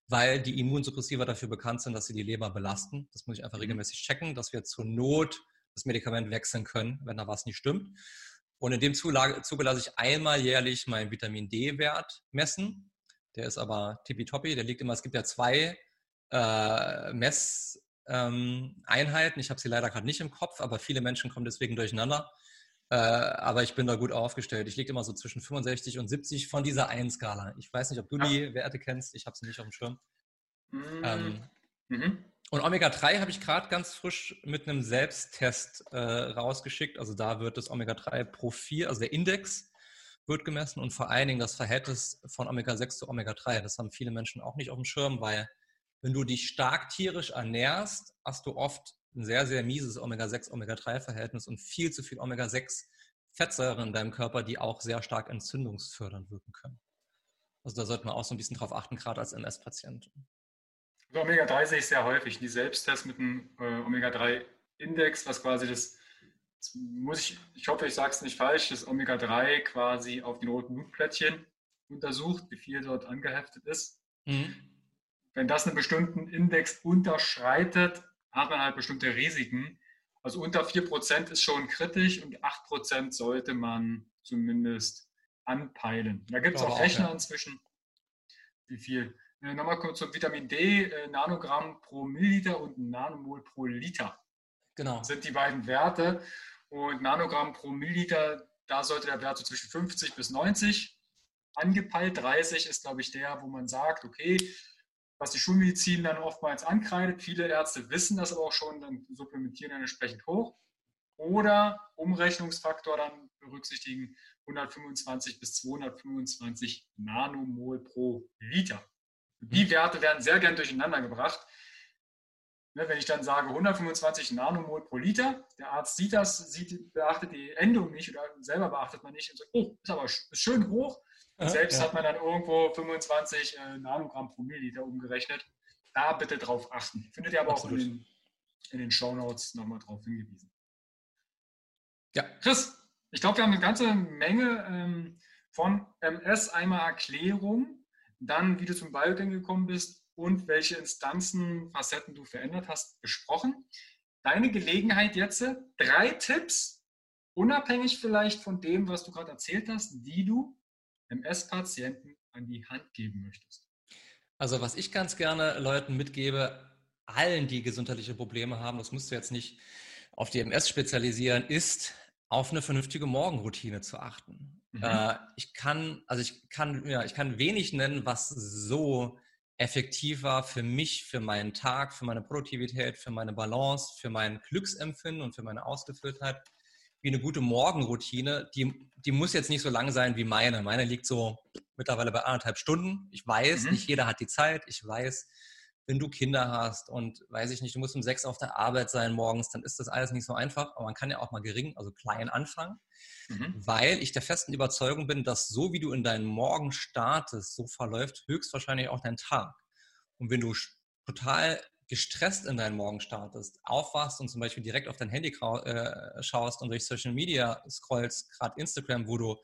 weil die Immunsuppressiva dafür bekannt sind, dass sie die Leber belasten. Das muss ich einfach mhm. regelmäßig checken, dass wir zur Not das Medikament wechseln können, wenn da was nicht stimmt. Und in dem Zuge lasse ich einmal jährlich meinen Vitamin D-Wert messen. Der ist aber tippitoppi. Der liegt immer, es gibt ja zwei äh, Messeinheiten. Ähm, ich habe sie leider gerade nicht im Kopf, aber viele Menschen kommen deswegen durcheinander. Äh, aber ich bin da gut aufgestellt. Ich liege immer so zwischen 65 und 70 von dieser Einen-Skala. Ich weiß nicht, ob du Ach. die Werte kennst. Ich habe sie nicht auf dem Schirm. Mhm. Ähm, mhm. Und Omega-3 habe ich gerade ganz frisch mit einem Selbsttest äh, rausgeschickt. Also da wird das Omega-3-Profil, also der Index, wird gemessen und vor allen Dingen das Verhältnis von Omega-6 zu Omega-3. Das haben viele Menschen auch nicht auf dem Schirm, weil wenn du dich stark tierisch ernährst, hast du oft ein sehr, sehr mieses Omega-6, Omega-3-Verhältnis und viel zu viel Omega-6-Fettsäuren in deinem Körper, die auch sehr stark entzündungsfördernd wirken können. Also da sollte man auch so ein bisschen drauf achten, gerade als MS-Patient. Omega-3 sehe ich sehr häufig. Die Selbsttests mit dem äh, Omega-3-Index, was quasi das, das, muss ich, ich hoffe, ich sage es nicht falsch, das Omega-3 quasi auf den roten Blutplättchen untersucht, wie viel dort angeheftet ist. Mhm. Wenn das einen bestimmten Index unterschreitet, hat man halt bestimmte Risiken. Also unter 4% ist schon kritisch und 8% sollte man zumindest anpeilen. Da gibt es auch Rechner auch, ja. inzwischen, wie viel. Äh, nochmal kurz zum Vitamin D, äh, Nanogramm pro Milliliter und Nanomol pro Liter. Genau. Das sind die beiden Werte. Und Nanogramm pro Milliliter, da sollte der Wert so zwischen 50 bis 90 angepeilt. 30 ist, glaube ich, der, wo man sagt, okay, was die Schulmedizin dann oftmals ankreidet. Viele Ärzte wissen das aber auch schon, dann supplementieren dann entsprechend hoch. Oder Umrechnungsfaktor dann berücksichtigen 125 bis 225 Nanomol pro Liter. Die Werte werden sehr gern durcheinander gebracht. Ne, wenn ich dann sage 125 Nanomol pro Liter, der Arzt sieht das, sieht, beachtet die Endung nicht oder selber beachtet man nicht und sagt, oh, ist aber ist schön hoch. Und selbst ja. hat man dann irgendwo 25 äh, Nanogramm pro Milliliter umgerechnet. Da bitte drauf achten. Findet ihr aber Absolut. auch in den, in den Show Notes nochmal drauf hingewiesen. Ja, Chris, ich glaube, wir haben eine ganze Menge ähm, von MS, einmal Erklärung dann wie du zum Biogang gekommen bist und welche Instanzen, Facetten du verändert hast, besprochen. Deine Gelegenheit jetzt, drei Tipps, unabhängig vielleicht von dem, was du gerade erzählt hast, die du MS-Patienten an die Hand geben möchtest. Also was ich ganz gerne Leuten mitgebe, allen, die gesundheitliche Probleme haben, das musst du jetzt nicht auf die MS spezialisieren, ist auf eine vernünftige Morgenroutine zu achten. Mhm. Äh, ich kann, also ich kann, ja, ich kann wenig nennen, was so effektiv war für mich, für meinen Tag, für meine Produktivität, für meine Balance, für mein Glücksempfinden und für meine Ausgefülltheit, wie eine gute Morgenroutine. Die, die muss jetzt nicht so lang sein wie meine. Meine liegt so mittlerweile bei anderthalb Stunden. Ich weiß, mhm. nicht jeder hat die Zeit. Ich weiß, wenn du Kinder hast und weiß ich nicht, du musst um sechs auf der Arbeit sein morgens, dann ist das alles nicht so einfach. Aber man kann ja auch mal gering, also klein anfangen, mhm. weil ich der festen Überzeugung bin, dass so wie du in deinen Morgen startest, so verläuft höchstwahrscheinlich auch dein Tag. Und wenn du total gestresst in deinen Morgen startest, aufwachst und zum Beispiel direkt auf dein Handy äh, schaust und durch Social Media scrollst, gerade Instagram, wo du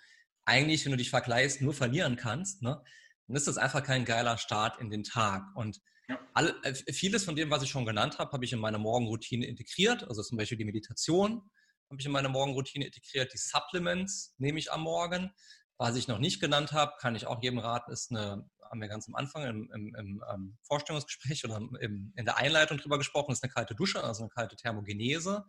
eigentlich, wenn du dich vergleichst, nur verlieren kannst, ne, dann ist das einfach kein geiler Start in den Tag. Und ja. All, äh, vieles von dem, was ich schon genannt habe, habe ich in meine Morgenroutine integriert. Also zum Beispiel die Meditation habe ich in meine Morgenroutine integriert. Die Supplements nehme ich am Morgen. Was ich noch nicht genannt habe, kann ich auch jedem raten, ist eine, haben wir ganz am Anfang im, im, im ähm, Vorstellungsgespräch oder im, in der Einleitung drüber gesprochen, ist eine kalte Dusche, also eine kalte Thermogenese.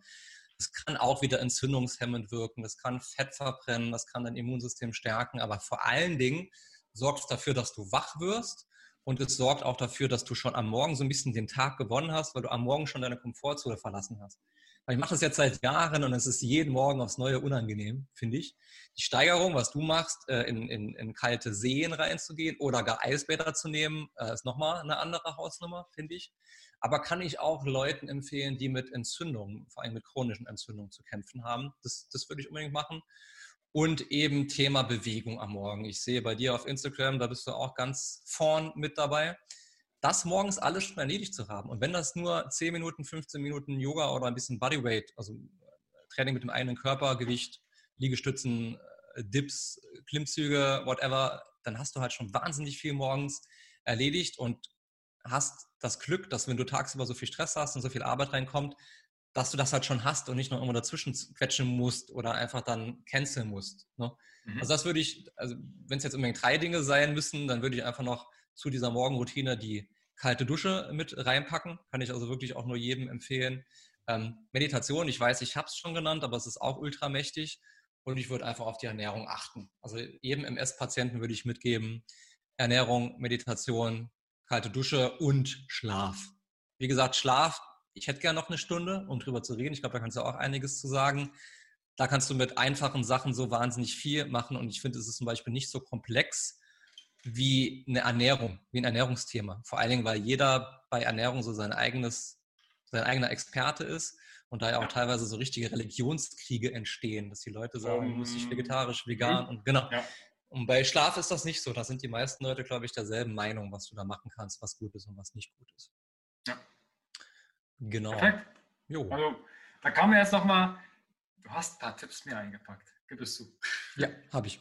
Das kann auch wieder entzündungshemmend wirken, das kann Fett verbrennen, das kann dein Immunsystem stärken, aber vor allen Dingen sorgt es dafür, dass du wach wirst und es sorgt auch dafür, dass du schon am Morgen so ein bisschen den Tag gewonnen hast, weil du am Morgen schon deine Komfortzone verlassen hast. Weil ich mache das jetzt seit Jahren und es ist jeden Morgen aufs Neue unangenehm, finde ich. Die Steigerung, was du machst, äh, in, in, in kalte Seen reinzugehen oder gar Eisbäder zu nehmen, äh, ist nochmal eine andere Hausnummer, finde ich. Aber kann ich auch Leuten empfehlen, die mit Entzündungen, vor allem mit chronischen Entzündungen zu kämpfen haben. Das, das würde ich unbedingt machen und eben Thema Bewegung am Morgen. Ich sehe bei dir auf Instagram, da bist du auch ganz vorn mit dabei. Das morgens alles schon erledigt zu haben. Und wenn das nur 10 Minuten, 15 Minuten Yoga oder ein bisschen Bodyweight, also Training mit dem eigenen Körpergewicht, Liegestützen, äh, Dips, Klimmzüge, whatever, dann hast du halt schon wahnsinnig viel morgens erledigt und hast das Glück, dass wenn du tagsüber so viel Stress hast und so viel Arbeit reinkommt, dass du das halt schon hast und nicht noch irgendwo dazwischen quetschen musst oder einfach dann canceln musst. Ne? Mhm. Also das würde ich, also wenn es jetzt unbedingt drei Dinge sein müssen, dann würde ich einfach noch zu dieser Morgenroutine die kalte Dusche mit reinpacken. Kann ich also wirklich auch nur jedem empfehlen. Ähm, Meditation, ich weiß, ich habe es schon genannt, aber es ist auch ultramächtig. Und ich würde einfach auf die Ernährung achten. Also jedem MS-Patienten würde ich mitgeben, Ernährung, Meditation, kalte Dusche und Schlaf. Wie gesagt, Schlaf ich hätte gerne noch eine Stunde, um drüber zu reden. Ich glaube, da kannst du auch einiges zu sagen. Da kannst du mit einfachen Sachen so wahnsinnig viel machen und ich finde, es ist zum Beispiel nicht so komplex wie eine Ernährung, wie ein Ernährungsthema. Vor allen Dingen, weil jeder bei Ernährung so sein eigenes, sein eigener Experte ist und da ja auch teilweise so richtige Religionskriege entstehen, dass die Leute sagen, du musst dich vegetarisch, vegan und genau. Ja. Und bei Schlaf ist das nicht so. Da sind die meisten Leute, glaube ich, derselben Meinung, was du da machen kannst, was gut ist und was nicht gut ist. Ja. Genau. Perfekt. Jo. Also, da kann man jetzt nochmal, du hast ein paar Tipps mir eingepackt. Gib es zu. Ja, habe ich.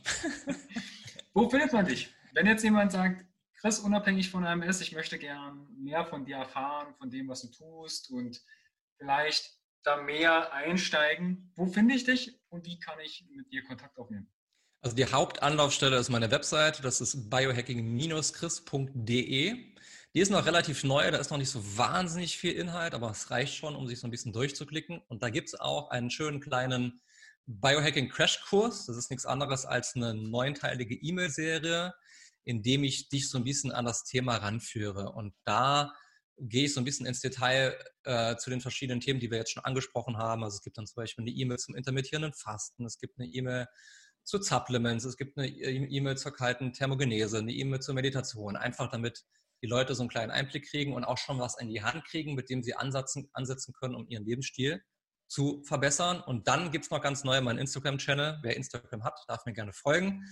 Wo findet man dich? Wenn jetzt jemand sagt, Chris, unabhängig von AMS, ich möchte gern mehr von dir erfahren, von dem, was du tust und vielleicht da mehr einsteigen. Wo finde ich dich und wie kann ich mit dir Kontakt aufnehmen? Also die Hauptanlaufstelle ist meine Website, das ist biohacking-chris.de. Die ist noch relativ neu, da ist noch nicht so wahnsinnig viel Inhalt, aber es reicht schon, um sich so ein bisschen durchzuklicken. Und da gibt es auch einen schönen kleinen Biohacking Crash Kurs. Das ist nichts anderes als eine neunteilige E-Mail-Serie, in dem ich dich so ein bisschen an das Thema ranführe. Und da gehe ich so ein bisschen ins Detail äh, zu den verschiedenen Themen, die wir jetzt schon angesprochen haben. Also es gibt dann zum Beispiel eine E-Mail zum intermittierenden Fasten, es gibt eine E-Mail zu Supplements, es gibt eine E-Mail zur kalten Thermogenese, eine E-Mail zur Meditation, einfach damit die Leute so einen kleinen Einblick kriegen und auch schon was in die Hand kriegen, mit dem sie ansetzen, ansetzen können, um ihren Lebensstil zu verbessern. Und dann gibt es noch ganz neu meinen Instagram-Channel. Wer Instagram hat, darf mir gerne folgen.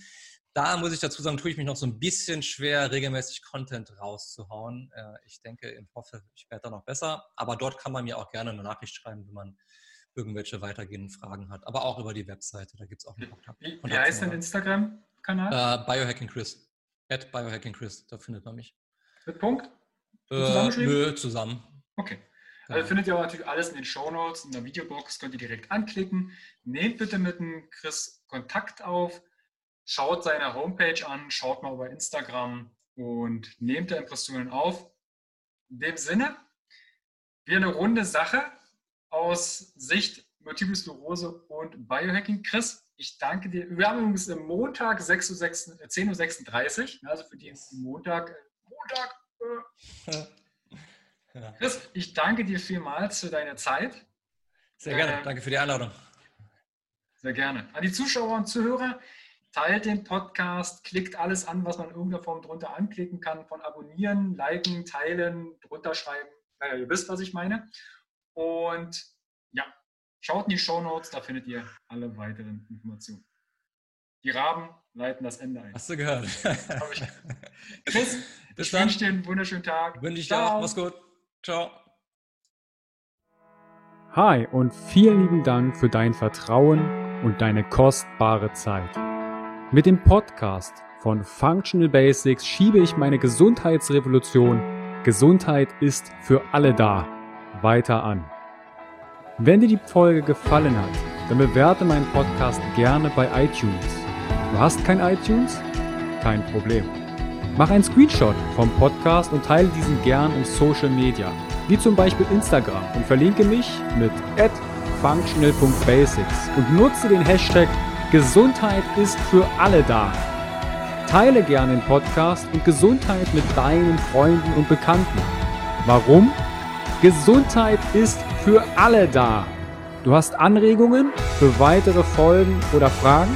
Da muss ich dazu sagen, tue ich mich noch so ein bisschen schwer, regelmäßig Content rauszuhauen. Äh, ich denke, ich hoffe, ich werde da noch besser. Aber dort kann man mir auch gerne eine Nachricht schreiben, wenn man irgendwelche weitergehenden Fragen hat. Aber auch über die Webseite, da gibt es auch einen Kontakt. Wie, wie heißt dein Instagram-Kanal? Äh, Biohacking Chris. At Biohacking Chris, da findet man mich. Mit Punkt? Äh, nö, zusammen. Okay. Also findet ihr aber natürlich alles in den Show Notes, in der Videobox, könnt ihr direkt anklicken. Nehmt bitte mit dem Chris Kontakt auf, schaut seine Homepage an, schaut mal über Instagram und nehmt da Impressionen auf. In dem Sinne, wir eine runde Sache aus Sicht Multiple Sklerose und Biohacking. Chris, ich danke dir. Wir haben übrigens Montag 10.36 Uhr, also für die Montag Montag. Äh. Chris, ich danke dir vielmals für deine Zeit. Sehr gerne, äh, danke für die Einladung. Sehr gerne. An die Zuschauer und Zuhörer, teilt den Podcast, klickt alles an, was man in irgendeiner Form drunter anklicken kann, von abonnieren, liken, teilen, drunter schreiben. Naja, ihr wisst, was ich meine. Und ja, schaut in die Show Notes, da findet ihr alle weiteren Informationen. Die Raben leiten das Ende ein. Hast du gehört? Chris, Bis ich wünsche dir einen wunderschönen Tag. Wünsche ich dir auch. Mach's gut. Ciao. Hi und vielen lieben Dank für dein Vertrauen und deine kostbare Zeit. Mit dem Podcast von Functional Basics schiebe ich meine Gesundheitsrevolution Gesundheit ist für alle da weiter an. Wenn dir die Folge gefallen hat, dann bewerte meinen Podcast gerne bei iTunes. Du hast kein iTunes? Kein Problem. Mach einen Screenshot vom Podcast und teile diesen gern im Social Media, wie zum Beispiel Instagram und verlinke mich mit functional.basics und nutze den Hashtag Gesundheit ist für alle da. Teile gern den Podcast und Gesundheit mit deinen Freunden und Bekannten. Warum? Gesundheit ist für alle da. Du hast Anregungen für weitere Folgen oder Fragen?